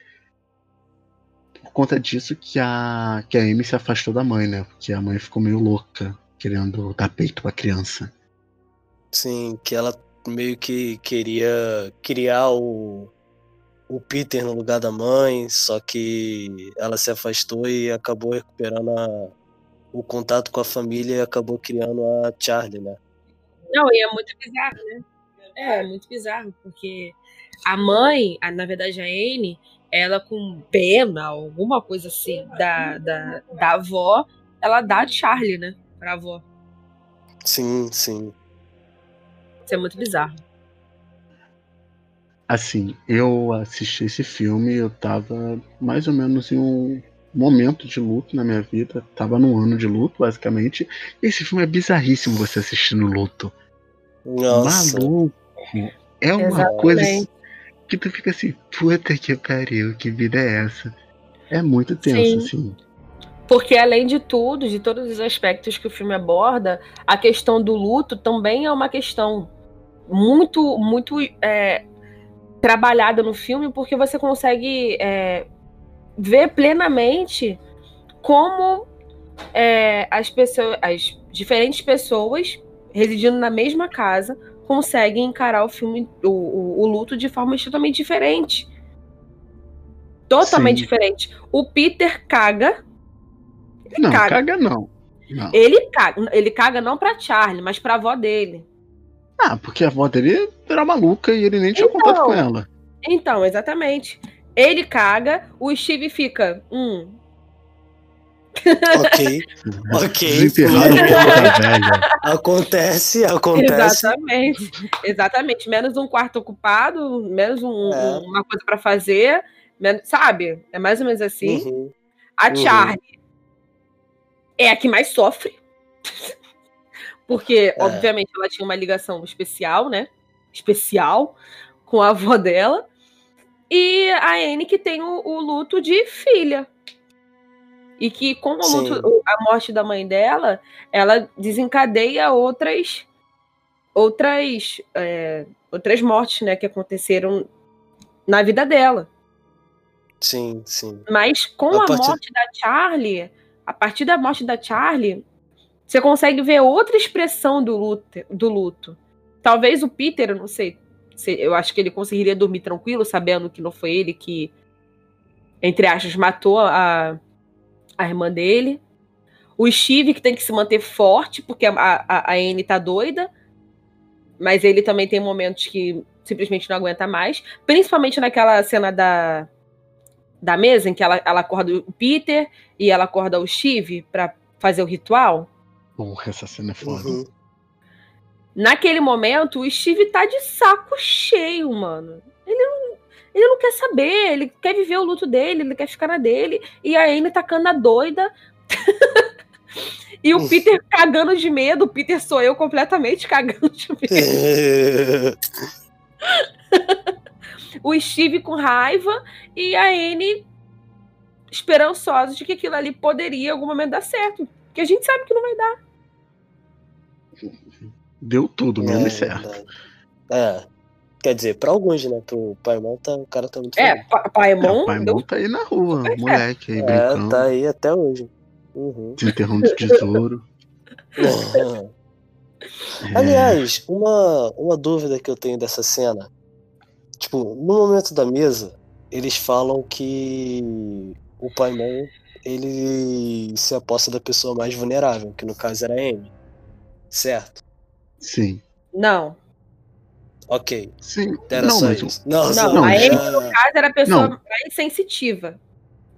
por conta disso que a que a Amy se afastou da mãe, né? Porque a mãe ficou meio louca querendo dar peito pra criança. Sim, que ela meio que queria criar o, o Peter no lugar da mãe, só que ela se afastou e acabou recuperando a, o contato com a família e acabou criando a Charlie, né? Não, e é muito bizarro, né? É, é muito bizarro, porque a mãe, a, na verdade a Anne, ela com pena, alguma coisa assim, da, da, da avó, ela dá a Charlie, né? Pra avó. Sim, sim. Isso é muito bizarro. Assim, eu assisti esse filme, eu tava mais ou menos em um momento de luto na minha vida. Tava num ano de luto, basicamente. Esse filme é bizarríssimo você assistir no luto. Nossa. Maluco. É uma Exatamente. coisa que tu fica assim, puta que pariu, que vida é essa? É muito tenso, Sim. assim. Porque, além de tudo, de todos os aspectos que o filme aborda, a questão do luto também é uma questão muito, muito é, trabalhada no filme, porque você consegue é, ver plenamente como é, as pessoas, as diferentes pessoas residindo na mesma casa conseguem encarar o filme, o, o, o luto de forma totalmente diferente. Totalmente Sim. diferente. O Peter caga ele não, caga. caga não. não. Ele caga, ele caga não pra Charlie, mas pra avó dele. Ah, porque a avó dele era maluca e ele nem tinha então, contato com ela. Então, exatamente. Ele caga, o Steve fica. Hum. ok, ok. acontece, acontece. Exatamente, exatamente. Menos um quarto ocupado, menos um, é. uma coisa para fazer, menos, sabe? É mais ou menos assim. Uhum. A uhum. É a que mais sofre. Porque, é. obviamente, ela tinha uma ligação especial, né? Especial com a avó dela. E a Anne que tem o, o luto de filha. E que com luto, a morte da mãe dela, ela desencadeia outras outras, é, outras mortes, né, que aconteceram na vida dela. Sim, sim. Mas com a, a morte da Charlie, a partir da morte da Charlie, você consegue ver outra expressão do luto. Do luto. Talvez o Peter, eu não sei, eu acho que ele conseguiria dormir tranquilo, sabendo que não foi ele que, entre aspas, matou a, a irmã dele. O Steve, que tem que se manter forte, porque a, a, a Anne tá doida. Mas ele também tem momentos que simplesmente não aguenta mais. Principalmente naquela cena da, da mesa, em que ela, ela acorda o Peter e ela acorda o Steve para fazer o ritual. Porra, essa cena é foda. Uhum. Naquele momento, o Steve tá de saco cheio, mano. Ele não, ele não quer saber, ele quer viver o luto dele, ele quer ficar na dele. E a Anne tacando a doida. e o Peter cagando de medo. O Peter sou eu completamente cagando de medo. o Steve com raiva e a Anne esperançosa de que aquilo ali poderia em algum momento dar certo. Que a gente sabe que não vai dar. Deu tudo, menos é, certo. É. Quer dizer, pra alguns, né? Pro Paimon, tá, o cara tá muito É, pa Paimon. É, Paimon deu... tá aí na rua, é, moleque aí é, brincando. tá aí até hoje. Uhum. Desenterrando de tesouro. é. Aliás, uma, uma dúvida que eu tenho dessa cena. Tipo, no momento da mesa, eles falam que o Paimon ele se aposta da pessoa mais vulnerável, que no caso era a Amy. Certo? Sim. Não. Ok. Sim. Era não, só mas... isso. Não, não, não a Amy, no caso, era a pessoa não. mais sensitiva.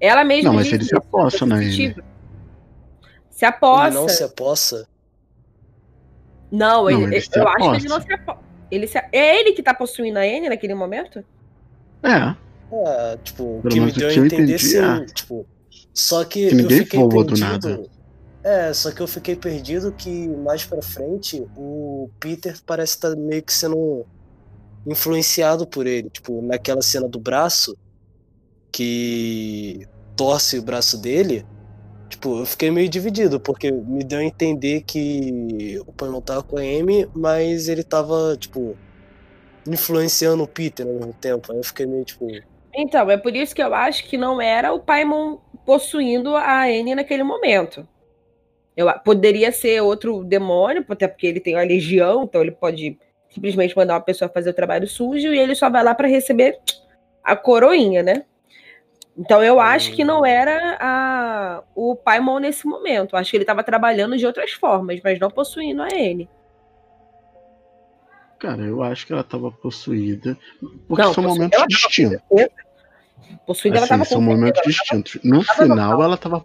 Ela mesma. Não, mas ele se aposta na Amy. Se aposta. Ele não se aposta? Não, ele, não, ele eu acho que ele não se aposta. Ele se... É ele que tá possuindo a N naquele momento? É. É, tipo, o que me deu a entender sim, é. tipo, só que, que ninguém eu fiquei perdido. Do nada. É, só que eu fiquei perdido que mais pra frente o Peter parece estar tá meio que sendo influenciado por ele. Tipo, naquela cena do braço, que torce o braço dele, tipo, eu fiquei meio dividido, porque me deu a entender que o pai não tava com a Amy, mas ele tava, tipo, influenciando o Peter ao mesmo tempo. Aí eu fiquei meio, tipo, então, é por isso que eu acho que não era o Paimon possuindo a Anne naquele momento. Eu, poderia ser outro demônio, até porque ele tem uma legião, então ele pode simplesmente mandar uma pessoa fazer o trabalho sujo e ele só vai lá para receber a coroinha, né? Então eu acho que não era a, o Paimon nesse momento. Acho que ele estava trabalhando de outras formas, mas não possuindo a N. Cara, eu acho que ela estava possuída. Porque não, são momentos distintos. Possuída assim, ela tava São momentos distintos. No final, ela tava.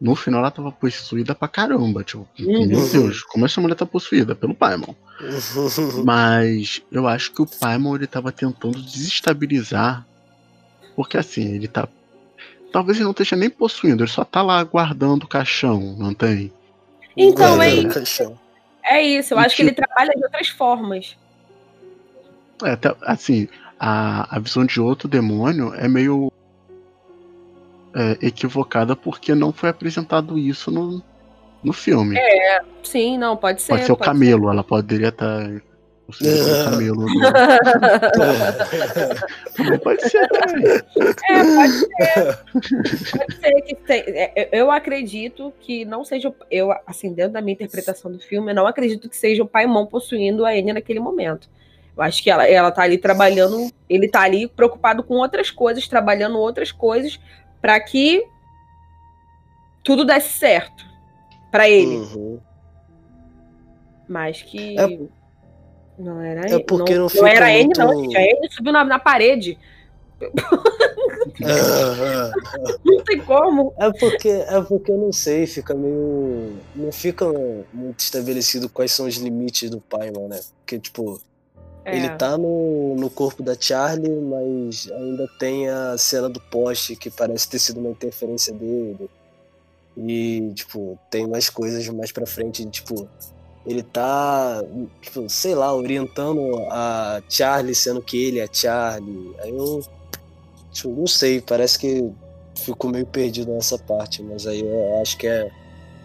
No final, ela tava possuída pra caramba. Tipo, uhum. meu Deus, como essa mulher tá possuída? Pelo Paimon. Mas eu acho que o Paimon ele tava tentando desestabilizar. Porque assim, ele tá. Talvez ele não esteja nem possuindo, ele só tá lá guardando o caixão, não tem? Então é isso. É isso, eu e acho que ele tipo trabalha de outras formas. É, até, assim, a, a visão de outro demônio é meio é, equivocada porque não foi apresentado isso no, no filme. É, sim, não, pode ser. Pode ser o camelo, ser. ela poderia estar. Tá, o camelo. Do... pode ser também. É, pode ser. Pode ser que tem. É, eu acredito que não seja. Eu, assim, dentro da minha interpretação do filme, eu não acredito que seja o pai mão possuindo a Enya naquele momento. Eu acho que ela, ela tá ali trabalhando, ele tá ali preocupado com outras coisas, trabalhando outras coisas para que tudo desse certo para ele. Uhum. Mas que é, não era é porque não, não, não era muito... ele não, gente. A ele subiu na, na parede. não tem como. É porque, é porque eu não sei, fica meio. Não fica muito estabelecido quais são os limites do Paimon, né? Porque, tipo, é. Ele tá no, no corpo da Charlie, mas ainda tem a cena do poste que parece ter sido uma interferência dele. E, tipo, tem mais coisas mais pra frente, tipo, ele tá, tipo, sei lá, orientando a Charlie sendo que ele é Charlie. Aí eu, tipo, não sei, parece que ficou meio perdido nessa parte, mas aí eu acho que é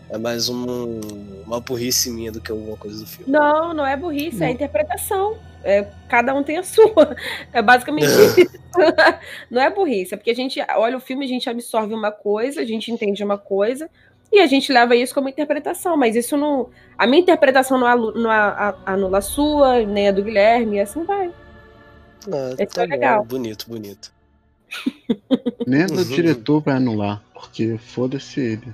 é mais um, uma burrice minha do que alguma coisa do filme. Não, não é burrice, não. é interpretação. É, cada um tem a sua. É basicamente isso. não é burrice, é porque a gente olha o filme, a gente absorve uma coisa, a gente entende uma coisa, e a gente leva isso como interpretação, mas isso não. A minha interpretação não, não anula a sua, nem a do Guilherme, e assim vai. Ah, Esse tá é legal. Bonito, bonito. Nem o uhum. diretor vai anular, porque foda-se ele.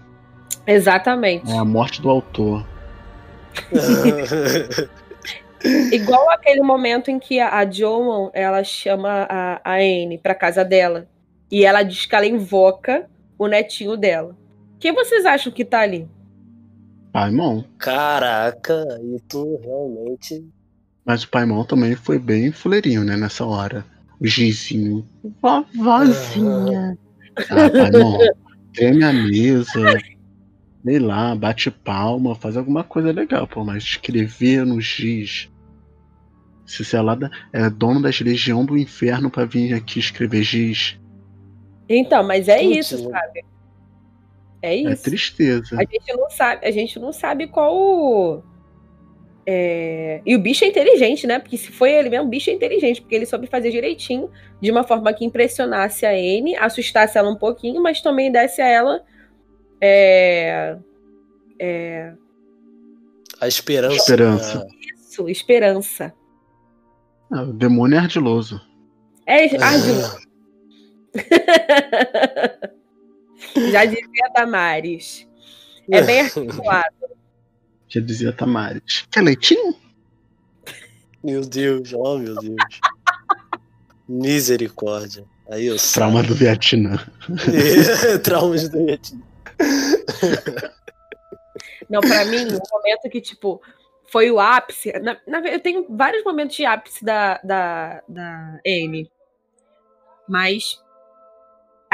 Exatamente. É a morte do autor. Igual aquele momento em que a, a Joan, ela chama a, a Anne pra casa dela. E ela diz que ela invoca o netinho dela. Quem vocês acham que tá ali? Paimon. Caraca, e tu realmente. Mas o Paimon também foi bem fuleirinho, né, nessa hora. O Gizinho. Vovozinha. Ah, Paimon. Treme a mesa. Sei lá, bate palma, faz alguma coisa legal, pô, mas escrever no giz se você é, lá da, é dono das legião do inferno para vir aqui escrever giz. Então, mas é Putz, isso, sabe? É, é isso. É tristeza. A gente não sabe, a gente não sabe qual. É... E o bicho é inteligente, né? Porque se foi ele mesmo, o bicho é inteligente, porque ele soube fazer direitinho, de uma forma que impressionasse a N, assustasse ela um pouquinho, mas também desse a ela. É... É... A esperança. Esperança. Isso, esperança. Ah, o demônio é ardiloso. É ardiloso. Já dizia Tamares. É bem articulado. Já dizia Tamares. Quer leitinho? Meu Deus, oh meu Deus. Misericórdia. Aí eu Trauma do Vietnã. É, traumas do Vietnã. Não, pra mim, o momento que, tipo, foi o ápice. Na, na, eu tenho vários momentos de ápice da, da, da Amy. Mas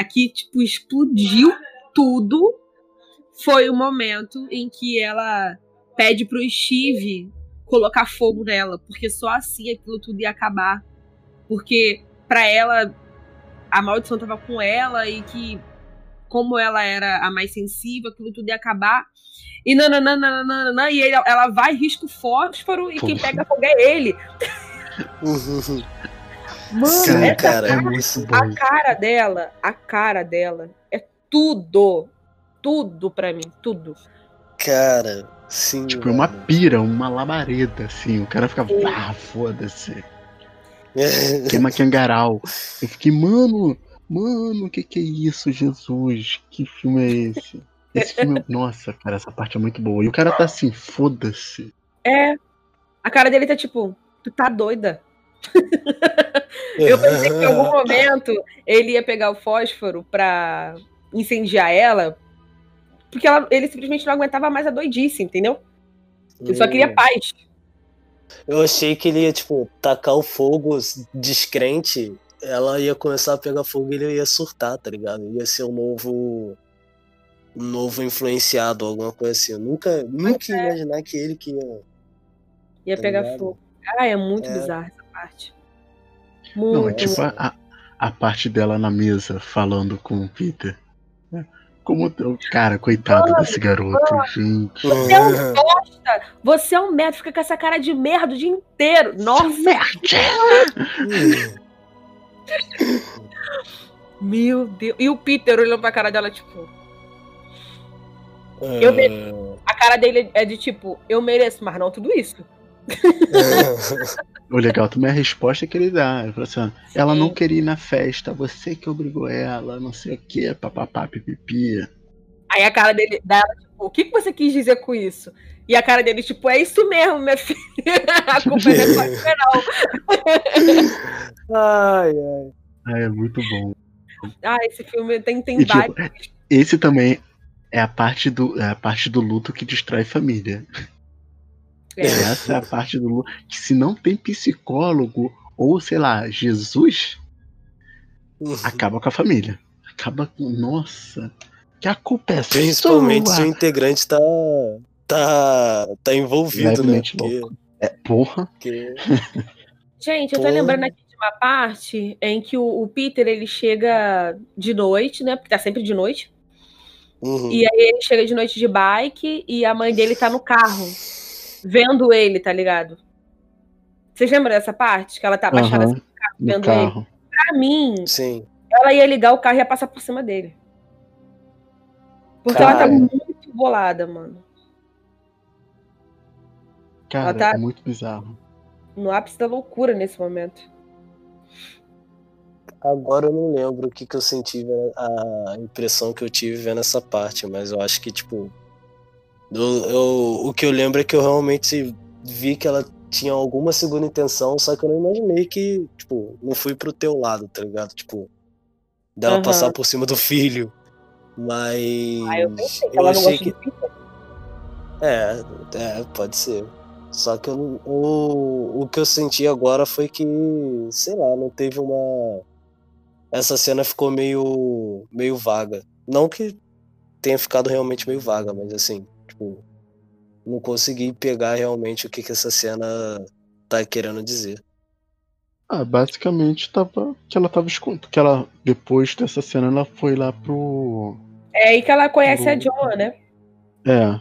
aqui, tipo, explodiu tudo. Foi o momento em que ela pede pro Steve colocar fogo nela, porque só assim aquilo tudo ia acabar. Porque para ela a maldição tava com ela e que como ela era a mais sensível, aquilo tudo ia acabar. E nananana, e ele, ela vai, risca o fósforo e quem pega fogo é ele. Mano, Sim, essa cara, cara, é a cara dela, a cara dela é tudo. Tudo pra mim, tudo. Cara, sim. Tipo, mano. uma pira, uma labareda, assim. O cara fica, ah, foda-se. Queima Kangaral. Eu fiquei, mano, mano, o que que é isso, Jesus? Que filme é esse? Esse filme, nossa, cara, essa parte é muito boa. E o cara tá assim, foda-se. É. A cara dele tá tipo, tu tá doida. eu pensei que em algum momento ele ia pegar o fósforo pra incendiar ela, porque ela, ele simplesmente não aguentava mais a doidice, entendeu? Ele só queria hum. paz. Eu achei que ele ia, tipo, tacar o fogo descrente, ela ia começar a pegar fogo e ele ia surtar, tá ligado? Ia ser um novo um novo influenciado, alguma coisa assim. Eu nunca, nunca ia é. imaginar que ele que ia. Ia tá pegar ligado? fogo. Ah, é muito é. bizarro essa parte. Muito. Não, é tipo a, a parte dela na mesa falando com o Peter. Né? Como, cara, coitado desse garoto, gente. Você é um bosta! Você é um merda, fica com essa cara de merda o dia inteiro. Nossa! Merda! Meu Deus. E o Peter olhando pra cara dela, tipo. É... Eu mereço. A cara dele é de tipo, eu mereço, mas não tudo isso. o legal também é a resposta que ele dá. Ele assim, ela não queria ir na festa, você que obrigou ela, não sei o que, papapá, pipipi. Aí a cara dele dá, tipo, o que, que você quis dizer com isso? E a cara dele, tipo, é isso mesmo, minha filha. a culpa é sua, não. ai, ai. Ah, é muito bom. Ah, esse filme tem, tem e, tipo, vários. Tipo, esse também é a parte do, é a parte do luto que destrói família. É. Essa é a parte do luto que se não tem psicólogo ou sei lá Jesus uhum. acaba com a família, acaba com nossa que a culpa é principalmente sua. se o integrante tá tá tá envolvido, né? Porque... É porra. Porque... Gente, eu tô lembrando aqui de uma parte em que o, o Peter ele chega de noite, né? Porque tá sempre de noite Uhum. E aí ele chega de noite de bike e a mãe dele tá no carro, vendo ele, tá ligado? Vocês lembram dessa parte? Que ela tá abaixada Aham, assim, carro, vendo ele? carro. Pra mim, Sim. ela ia ligar o carro e ia passar por cima dele. Porque ela tá Cara. muito bolada, mano. Cara, tá- é muito bizarro. No ápice da loucura nesse momento. Agora eu não lembro o que, que eu senti, a impressão que eu tive vendo essa parte, mas eu acho que, tipo. Eu- eu- o que eu lembro é que eu realmente vi que ela tinha alguma segunda intenção, só que eu não imaginei que, tipo, não fui pro teu lado, tá ligado? Tipo, dela Aham. passar por cima do filho. Mas. Ah, eu pensei que eu ela achei que. É, é, pode ser. Só que eu, o, o que eu senti agora foi que, sei lá, não teve uma. Essa cena ficou meio, meio vaga. Não que tenha ficado realmente meio vaga, mas assim, tipo, não consegui pegar realmente o que, que essa cena tá querendo dizer. Ah, basicamente tava. Que ela tava escondendo. Que ela, depois dessa cena, ela foi lá pro. É aí que ela conhece a Pro- Joa, né? É.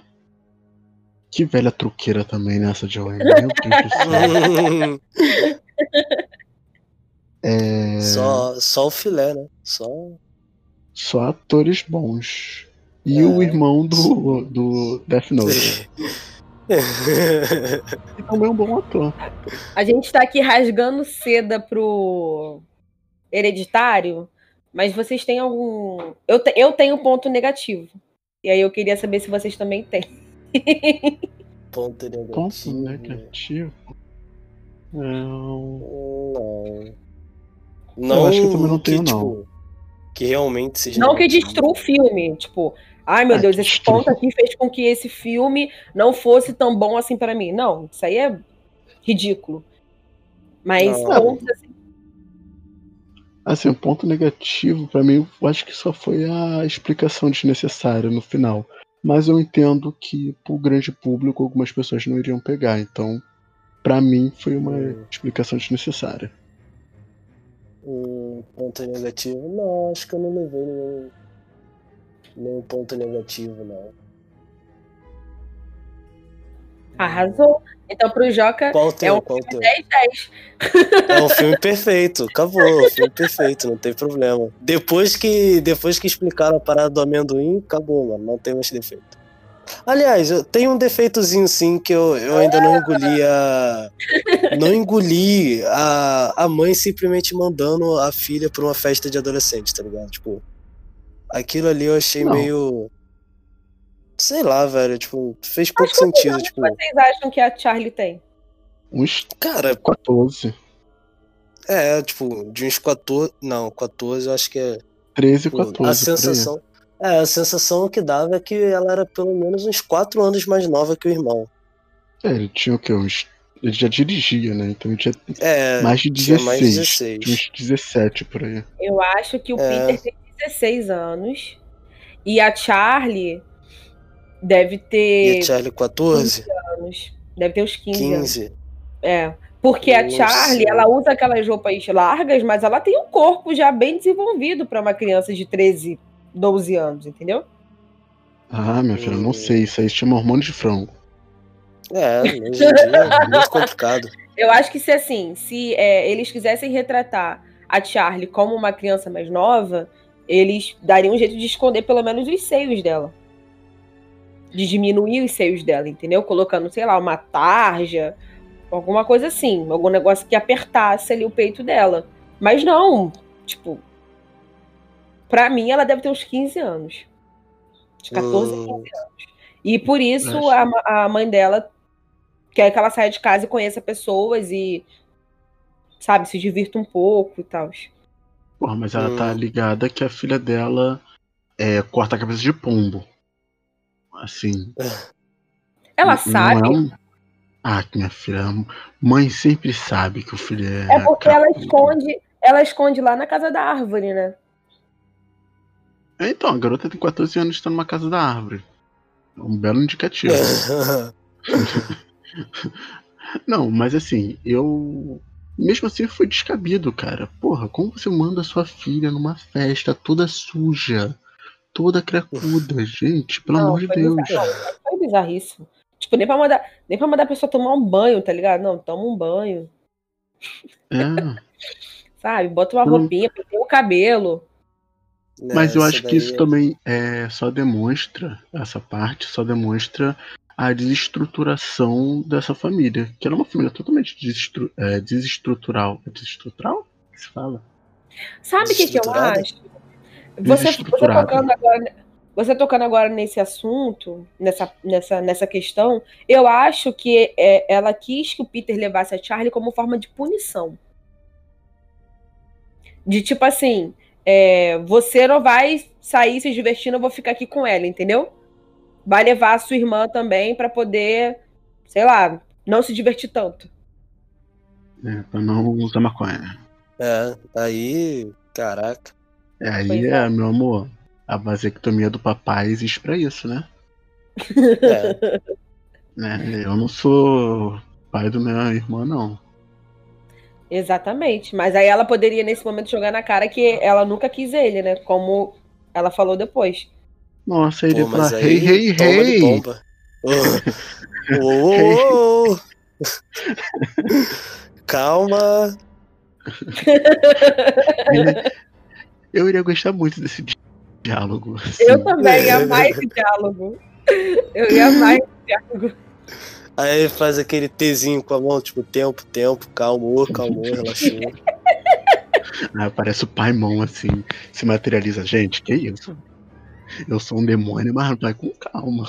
Que velha truqueira também nessa Joanne. Meu Deus do céu. É. só, só o filé, né? Só. Só atores bons. E É. o irmão do, do Death Note. Que também é um bom ator. A gente tá aqui rasgando seda pro hereditário, mas vocês têm algum. Eu, te- eu tenho ponto negativo. E aí eu queria saber se vocês também têm. Ponto negativo. Ponto negativo. Não. Não. Não, acho que eu também não tenho, que, não. tipo, que realmente seja. Não que destrua o filme. Tipo, ai meu Ah, Deus, que esse ponto aqui fez com que esse filme não fosse tão bom assim pra mim. Não, isso aí é ridículo. Mas pontos assim, Assim, o ponto negativo, pra mim, eu acho que só foi a explicação desnecessária no final. Mas eu entendo que, pro grande público, algumas pessoas não iriam pegar. Então, pra mim, foi uma Hum. explicação desnecessária. Um ponto negativo? Não, acho que eu não levei nenhum, nenhum ponto negativo, não. arrasou. Então pro Joca Qual o teu? é um Qual teu? 10 10. É um filme perfeito, acabou, é um filme perfeito, não tem problema. Depois que, depois que explicaram a parada do amendoim, acabou, mano, não tem mais defeito. Aliás, eu tenho um defeitozinho sim que eu, eu ainda não engoli a. Não engoli a, a mãe simplesmente mandando a filha pra uma festa de adolescente, tá ligado? Tipo, aquilo ali eu achei Não. meio. Sei lá, velho, tipo, fez pouco quantos sentido, anos tipo. vocês acham que a Charlie tem? Uns Cara, 14, é, tipo, de uns 14. Não, 14 eu acho que é. 13, Tipo, 14. a por aí. sensação. É, a sensação que dava é que ela era pelo menos uns 4 anos mais nova que o irmão. É, ele tinha o quê? Uns... Ele já dirigia, né? Então ele tinha É, mais de tinha 16. mais 16. Tinha uns 17 por aí. Eu acho que o É. Peter tem 16 anos e a Charlie deve E ter a Charlie 14? anos. Deve ter uns 15, anos. 15. É. Porque a Nossa. Charlie, ela usa aquelas roupas largas, mas ela tem um corpo já bem desenvolvido para uma criança de 13, 12 anos, entendeu? Ah, minha filha, não sei. Isso aí se chama hormônio de frango. É, hoje em dia é muito complicado. Eu acho que se assim, se é, eles quisessem retratar a Charlie como uma criança mais nova, eles dariam um jeito de esconder pelo menos os seios dela. De diminuir os seios dela, entendeu? Colocando, sei lá, uma tarja, alguma coisa assim, algum negócio que apertasse ali o peito dela. Mas não, tipo, pra mim ela deve ter uns 15 anos. De 14 a 15 Hum, anos. E por isso a, a mãe dela quer que ela saia de casa e conheça pessoas e, sabe, se divirta um pouco e tal. Porra, mas ela tá Hum. ligada que a filha dela é, corta a cabeça de pombo. Assim. Ela não sabe. é um- Ah, minha filha. Mãe sempre sabe que o filho é. É porque ela esconde, ela esconde lá na casa da árvore, né? É, então, a garota tem 14 anos e tá numa casa da árvore. É um belo indicativo. Não, mas assim, eu. Mesmo assim foi descabido, cara. Porra, como você manda sua filha numa festa toda suja? toda cracuda, gente, pelo não, amor de Deus. Bizarro, foi bizarríssimo. Tipo, nem pra, mandar, nem pra mandar a pessoa tomar um banho, tá ligado? Não, toma um banho. É. Sabe? Bota uma roupinha, pinta o cabelo. Mas eu acho que isso é... também é, só demonstra, essa parte só demonstra a desestruturação dessa família. Que era uma família totalmente desestru é, desestrutural. É desestrutural? O que se fala? Sabe o que, que eu acho? Você, você, tocando agora, você tocando agora nesse assunto, nessa, nessa, nessa questão, eu acho que é, ela quis que o Peter levasse a Charlie como forma de punição. De tipo assim, é, você não vai sair se divertindo, eu vou ficar aqui com ela, entendeu? Vai levar a sua irmã também para poder, sei lá, não se divertir tanto. É, pra não usar maconha. É, aí, caraca. É, aí, é, meu amor, a vasectomia do papai existe pra isso, né? É. é. Eu não sou pai do minha irmã, não. Exatamente. Mas aí ela poderia, nesse momento, jogar na cara que ela nunca quis ele, né? Como ela falou depois. Nossa, ele fala, rei, rei, rei. Calma. Eu iria gostar muito desse diálogo. Assim. Eu também ia mais esse diálogo. Eu ia mais esse diálogo. Aí faz aquele Tzinho com a mão, tipo, tempo, tempo, calmou, calmou, relaxou. Ah, parece o pai mão assim, se materializa. Gente, que isso? Eu sou um demônio, mas vai com calma.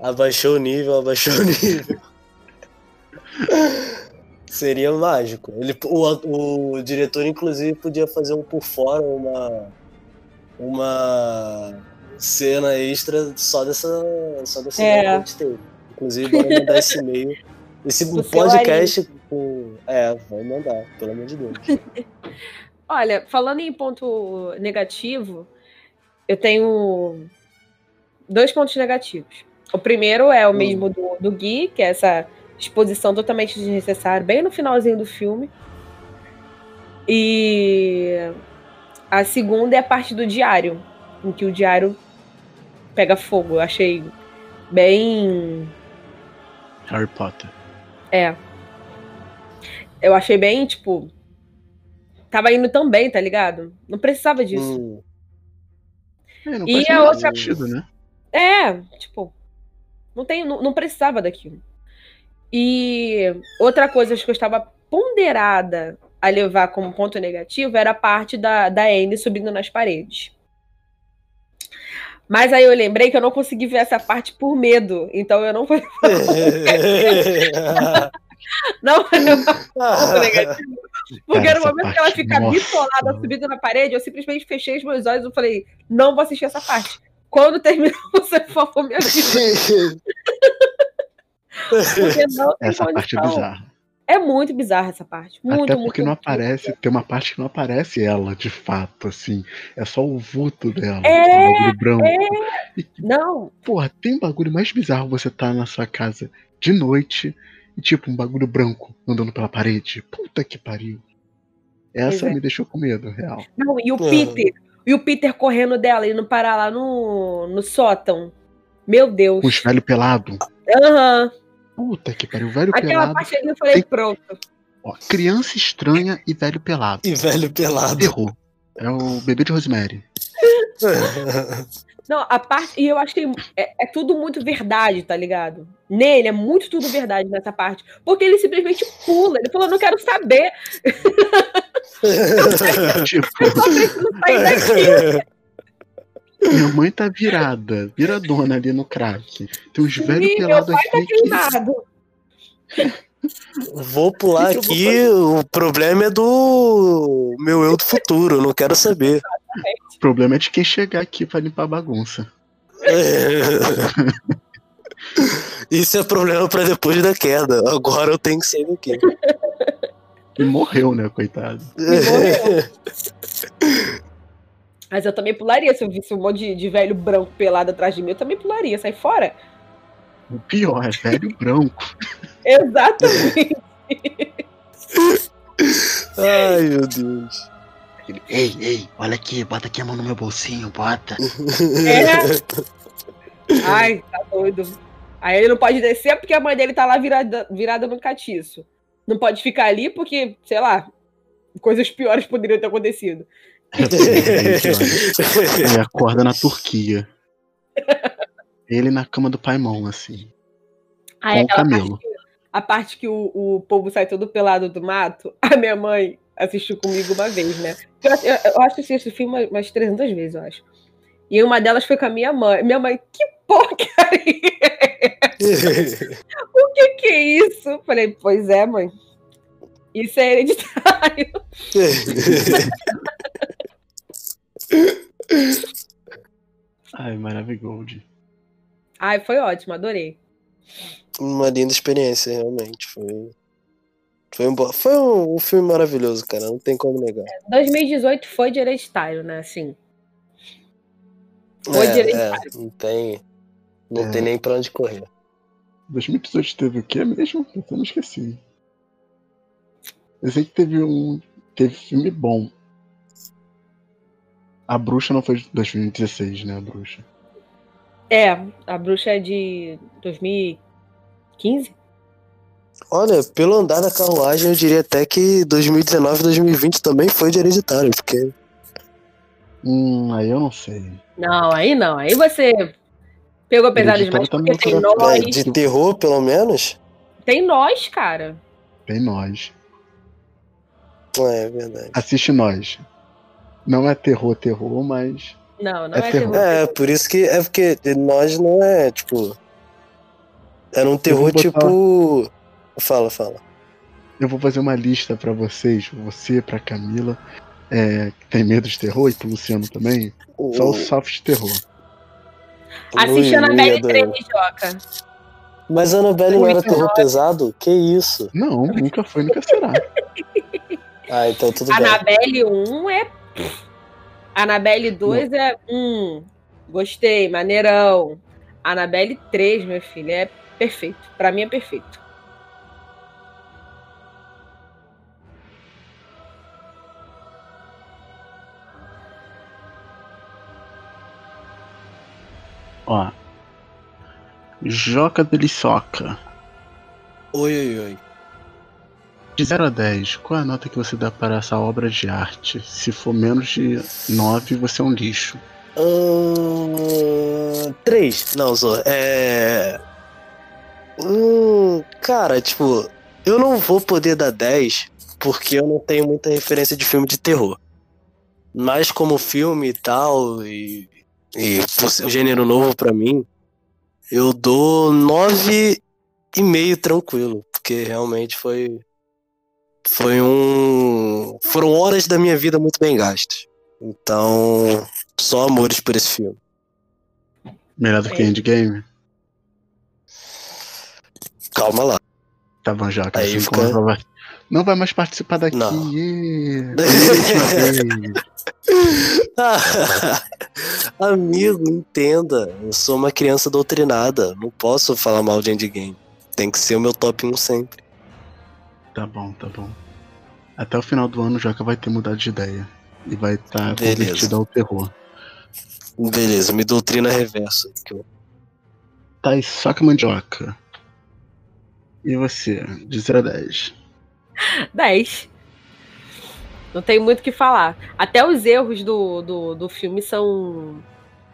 Abaixou o nível, abaixou o nível. Seria mágico. Ele, o, o diretor, inclusive, podia fazer um por fora, uma, uma cena extra só dessa, só dessa é. que a gente teve. Inclusive, bora mandar esse e-mail. Esse o podcast com. É, vai mandar, pelo amor de Deus. Olha, falando em ponto negativo, eu tenho dois pontos negativos. O primeiro é o hum. mesmo do, do Gui, que é essa exposição totalmente desnecessária, bem no finalzinho do filme. E a segunda é a parte do diário, em que o diário pega fogo. Eu achei bem Harry Potter. É. Eu achei bem, tipo. Tava indo tão bem, tá ligado? Não precisava disso. Hum. É, não e a outra. Sentido, né? É, tipo. Não, tem, não, não precisava daquilo. E outra coisa que eu estava ponderada a levar como ponto negativo era a parte da, da Anne subindo nas paredes. Mas aí eu lembrei que eu não consegui ver essa parte por medo. Então eu não fui. não, não negativo. Porque no momento que ela fica nossa. bitolada, subida na parede, eu simplesmente fechei os meus olhos e falei, não vou assistir essa parte. Quando terminou, você, por favor, me. Porque não tem essa parte é bizarra. É muito bizarra essa parte. Muito, Até porque muito, não aparece, tem uma parte que não aparece ela, de fato, assim. É só o vulto dela, é, o bagulho branco. É... E, não. Porra, tem bagulho mais bizarro você tá na sua casa de noite e tipo um bagulho branco andando pela parede. Puta que pariu. Essa é. me deixou com medo, real. Não, e o Peter, e o Peter correndo dela e não parar lá no, no sótão. Meu Deus. Com os velhos pelado. Aham. Uhum. Puta que pariu, velho Aquela pelado. Aquela parte ali eu falei, tem... pronto. Ó, criança estranha e velho pelado. E velho pelado. Errou. É o bebê de Rosemary. Não, a parte. E eu achei. É, é, tudo muito verdade, tá ligado? Nele é muito tudo verdade nessa parte. Porque ele simplesmente pula. Ele falou, não quero saber. tipo... Eu só preciso sair daqui. Minha mãe tá virada, viradona ali no crack. Tem uns velhos pelados aqui. Tá que... Vou pular aqui, o problema é do meu eu do futuro, não quero saber. O problema é de quem chegar aqui pra limpar a bagunça. É. Isso é problema para depois da queda. Agora eu tenho que sair daqui. E morreu, né, coitado? Morreu. Mas eu também pularia se eu visse um monte de, de velho branco pelado atrás de mim. Eu também pularia, sai fora. O pior é velho branco. Exatamente. Ai, meu Deus. Ele, ei, ei, olha aqui, bota aqui a mão no meu bolsinho, bota. É. Ai, tá doido. Aí ele não pode descer porque a mãe dele tá lá virada, virada no catiço. Não pode ficar ali porque, sei lá, coisas piores poderiam ter acontecido. Ele acorda na Turquia. Ele na cama do Paimon, assim. Aí, com o camelo. Parte que, a parte que o, o povo sai todo pelado do mato, a minha mãe assistiu comigo uma vez, né? Eu, eu, eu acho que assisti esse filme umas 300 vezes, eu acho. E uma delas foi com a minha mãe. Minha mãe, que porcaria! o que que é isso? Falei, pois é, mãe. Isso é hereditário. Ai, maravilhoso. Ai, foi ótimo, adorei. Uma linda experiência, realmente. Foi. Foi um, foi um, um filme maravilhoso, cara. Não tem como negar. 2018 foi de hereditário, né? Assim. Foi é, de hereditário. É, não tem. Não é. tem nem pra onde correr. 2018 teve o quê mesmo? Eu não esqueci. Eu sei que teve um. Teve filme bom. A Bruxa não foi de 2016, né? A Bruxa. É, a Bruxa é de 2015? Olha, pelo andar da carruagem, eu diria até que 2019 2020 também foi de hereditário, porque. Hum, aí eu não sei. Não, aí não. Aí você pegou pesado demais porque tem nós. É, de terror, pelo menos? Tem nós, cara. Tem nós. É, é verdade. Assiste nós. Não é terror, terror, mas. Não, não é, é terror. É, por isso que. É porque nós não é, tipo. Era um terror botar... tipo. Fala, fala. Eu vou fazer uma lista para vocês, você, pra Camila, é, que tem medo de terror, e pro Luciano também. Só o soft terror. Assiste a Annabelle 3, Joca. Mas a Annabelle não era terror pesado? Que isso? Não, nunca foi, nunca será. ah, então tudo Annabelle bem. Annabelle 1 é. Annabelle 2 não. é. Hum, gostei, maneirão. Annabelle 3, meu filho, é perfeito. Pra mim é perfeito. Ó. Joca Delicioca. Oi, oi, oi. De 0 a 10, qual é a nota que você dá para essa obra de arte? Se for menos de 9, você é um lixo. Uh, 3. Não, Zô. É. Hum, cara, tipo, eu não vou poder dar 10 porque eu não tenho muita referência de filme de terror. Mas como filme e tal, e e fosse um gênero novo para mim, eu dou nove e meio tranquilo, porque realmente foi foi um foram horas da minha vida muito bem gastas. Então, só amores por esse filme. Melhor do que Endgame? Calma lá. Tá bom, já. Aí assim fica... Não vai mais participar daqui. Não. Yeah. Amigo, entenda. Eu sou uma criança doutrinada. Não posso falar mal de Endgame. Tem que ser o meu top 1 sempre. Tá bom, tá bom. Até o final do ano o Joca vai ter mudado de ideia. E vai estar tá convertido ao terror. Beleza, me doutrina reversa. Eu... Tá, e soca mandioca. E você, de 0 a 10? 10. Não tem muito o que falar. Até os erros do, do, do filme são.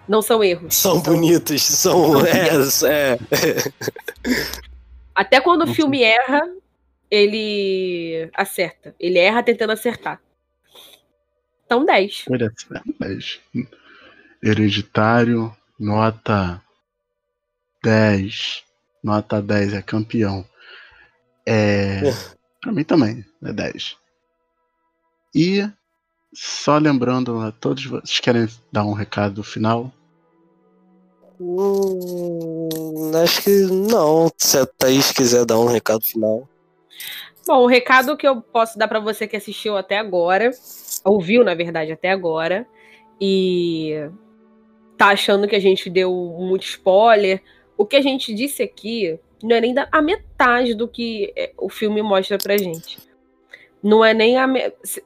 Não são erros. São bonitos, são. é, é. Até quando o filme erra, ele acerta. Ele erra tentando acertar. Então 10. 10. Hereditário, nota 10. Nota 10 é campeão. É. Pra mim também, é 10. E só lembrando a todos, vocês querem dar um recado final? Hum, acho que não. Se a Thaís quiser dar um recado final. Bom, o recado que eu posso dar para você que assistiu até agora, ouviu na verdade até agora, e tá achando que a gente deu muito spoiler. O que a gente disse aqui não é nem a metade do que é, o filme mostra pra gente. não é nem a.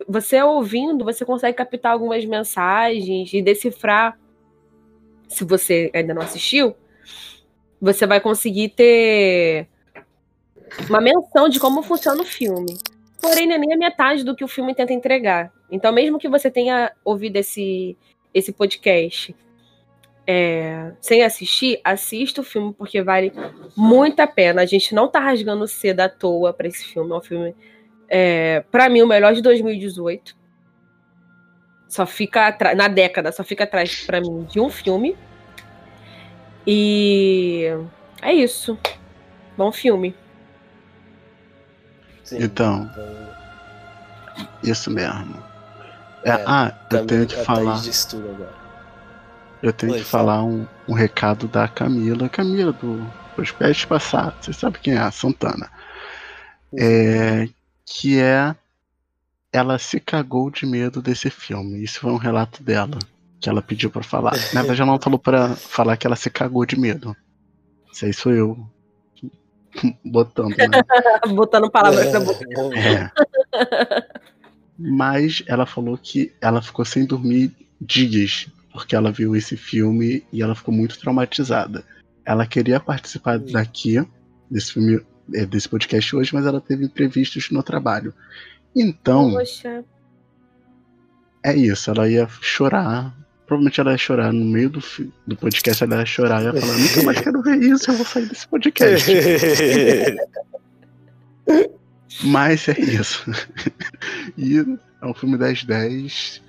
Você ouvindo, você consegue captar algumas mensagens e decifrar. Se você ainda não assistiu, você vai conseguir ter uma menção de como funciona o filme. Porém, não é nem a metade do que o filme tenta entregar. Então, mesmo que você tenha ouvido esse, esse podcast é, sem assistir, assista o filme porque vale muito a pena. A gente não tá rasgando cedo à toa para esse filme. É um filme, é, para mim, o melhor de 2018. Só fica atrás, na década, só fica atrás para mim de um filme. E é isso. Bom filme. Sim, então, isso mesmo. É, é, ah, eu tenho que falar. Eu tenho Oi, que fala. falar um, um, recado da Camila. Camila do podcast passado. Você sabe quem é? A Santana. É, que é. Ela se cagou de medo desse filme. Isso foi um relato dela. Que ela pediu para falar. Na verdade, ela não falou para falar que ela se cagou de medo. Isso aí sou eu botando, né? Botando palavras é. pra boca. É. Mas ela falou que ela ficou sem dormir dias porque ela viu esse filme e ela ficou muito traumatizada. Ela queria participar daqui, desse filme, é, desse podcast hoje, mas ela teve imprevistos no trabalho. Então. Poxa. É isso, ela ia chorar provavelmente ela ia chorar no meio do, do podcast, ela ia chorar e ia falar, nunca mais quero ver isso, eu vou sair desse podcast. Mas é isso. e é um filme das 10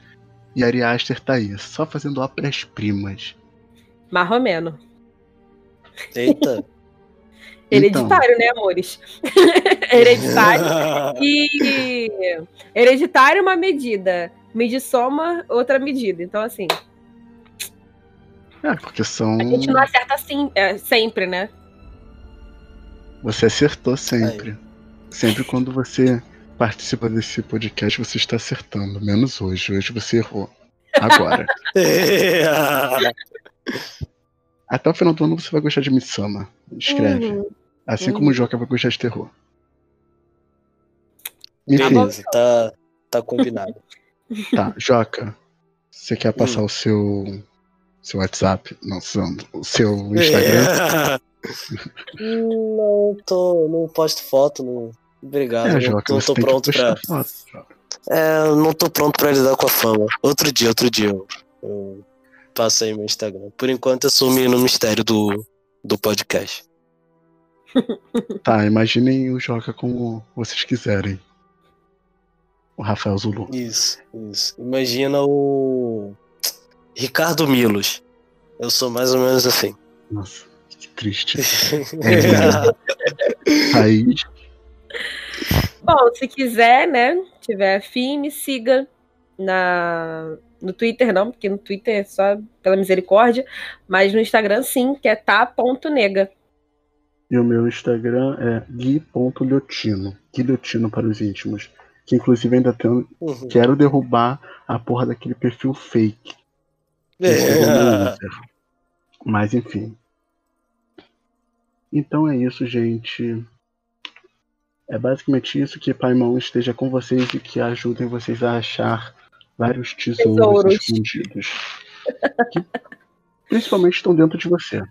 e Ari Aster tá aí, só fazendo óperas-primas. Marromeno. Eita. Hereditário, então. né, amores? hereditário. e hereditário é uma medida. Medir soma, outra medida. Então, assim. É, porque são. A gente não acerta assim, é, sempre, né? Você acertou sempre. Sempre quando você participa desse podcast, você está acertando. Menos hoje. Hoje você errou. Agora. Até o final do ano você vai gostar de Missama. Escreve. Uhum. Assim uhum. como o Joca vai gostar de terror. Beleza, tá, tá combinado. Tá, Joca. Você quer passar hum. o seu seu WhatsApp, não, o seu Instagram? não tô, não posto foto, não. Obrigado, é, não, tô, tô pronto pra. É, não tô pronto pra lidar com a fama. Outro dia, outro dia eu, eu passo aí meu Instagram. Por enquanto eu sumi no mistério do, do podcast. Tá, imaginem o Joca como vocês quiserem. O Rafael Zulu. Isso, isso. Imagina o Ricardo Milos. Eu sou mais ou menos assim. Nossa, que triste. é, aí. Bom, se quiser, né? Tiver afim, me siga na, no Twitter, não, porque no Twitter é só pela misericórdia, mas no Instagram sim, que é tá.nega. E o meu Instagram é gui.liotino. Guilhotino para os íntimos. Que inclusive ainda tenho, uhum. quero derrubar a porra daquele perfil fake. É. Mas enfim. Então é isso, gente. É basicamente isso que Pai Mão esteja com vocês e que ajudem vocês a achar vários tesouros, tesouros. escondidos. que principalmente estão dentro de você.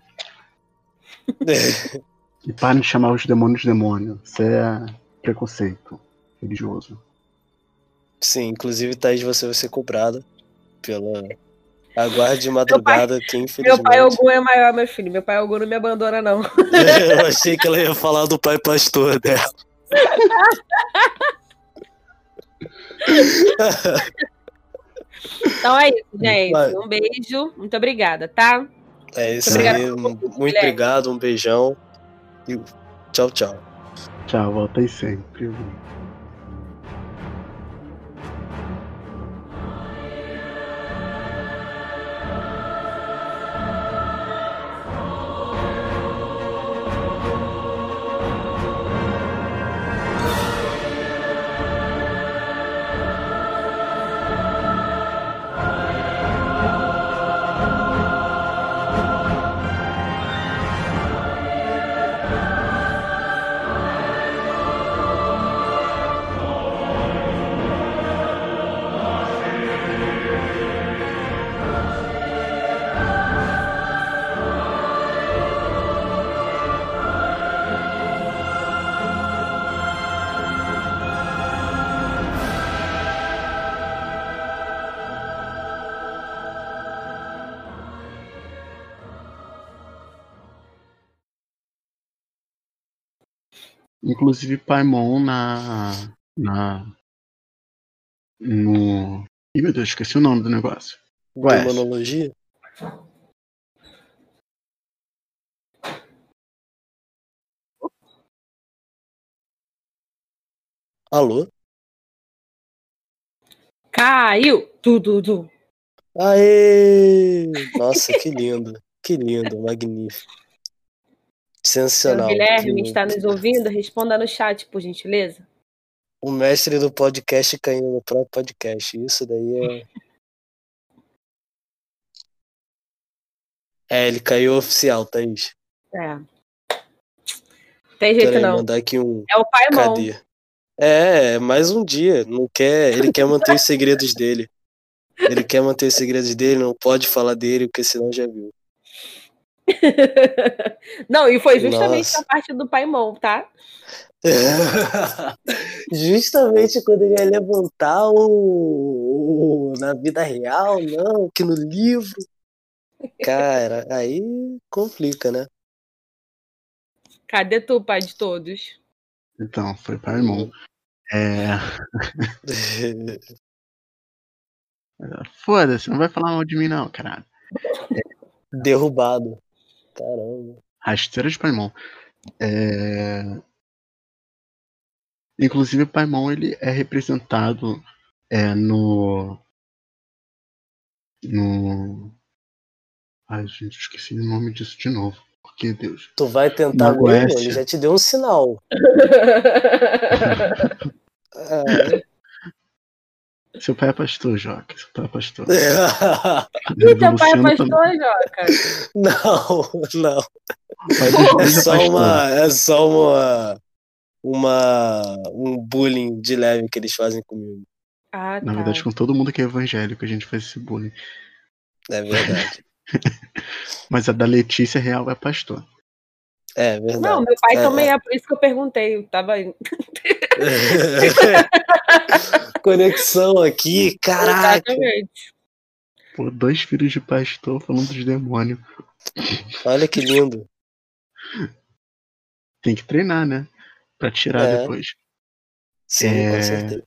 É. E parem de chamar os demônios de demônio. Isso é preconceito religioso. Sim, inclusive Thaís, você vai ser cobrada pela Aguarde de madrugada, pai, que infelizmente. Meu pai Ogum é maior, meu filho. Meu pai Ogum não me abandona, não. eu achei que ela ia falar do pai pastor dela. então é isso, gente. Um beijo. Muito obrigada, tá? É isso muito aí. Muito obrigado, um beijão. E tchau, tchau. Tchau, volta aí sempre. Inclusive Paimon na. na. no. Ih, meu Deus, esqueci o nome do negócio. Ué, Demonologia? Alô? Caiu! Tudo, tudo. Aê! Nossa, que lindo. Que lindo, magnífico. Seu Sensacional. Guilherme Que- está nos ouvindo? Responda no chat, por gentileza. O mestre do podcast caiu no próprio podcast. Isso daí é. É, ele caiu oficial, Thaís. É. Tem jeito Peraí, não. mandar aqui um. É o Paimon. Cadê? É, é mais um dia. Não quer, ele quer manter os segredos dele. Ele quer manter os segredos dele, não pode falar dele, porque senão já viu. não, e foi justamente Nossa. a parte do Paimon, tá? Justamente quando ele ia levantar o, o- na vida real, não, que no livro. Cara, aí complica, né? Cadê tu, pai de todos? então, foi Paimon. É. Foda-se, não vai falar mal de mim, não, caralho. Derrubado. Caramba. Rasteira de Paimon. É... Inclusive, o Paimon ele é representado é, no. No. Ai, gente, esqueci o nome disso de novo. Por que Deus? Tu vai tentar mesmo? Oeste. Ele já te deu um sinal. Ah, Seu pai é pastor, Joca. Seu pai é pastor. Ih, teu pai é pastor, também. Joca. Não, não. É é só pastor. uma. É só uma. Uma. Um bullying de leve que eles fazem comigo. Ah, tá. Na verdade, com todo mundo que é evangélico, a gente faz esse bullying. É verdade. Mas a da Letícia Real é pastor. É verdade. Não, meu pai É, também é. é. por isso que eu perguntei. Eu tava. Conexão aqui, caraca. Exatamente. Pô, dois filhos de pastor falando dos demônios. Olha que lindo. Tem que treinar, né? Pra tirar É. depois. Sim, É. com certeza.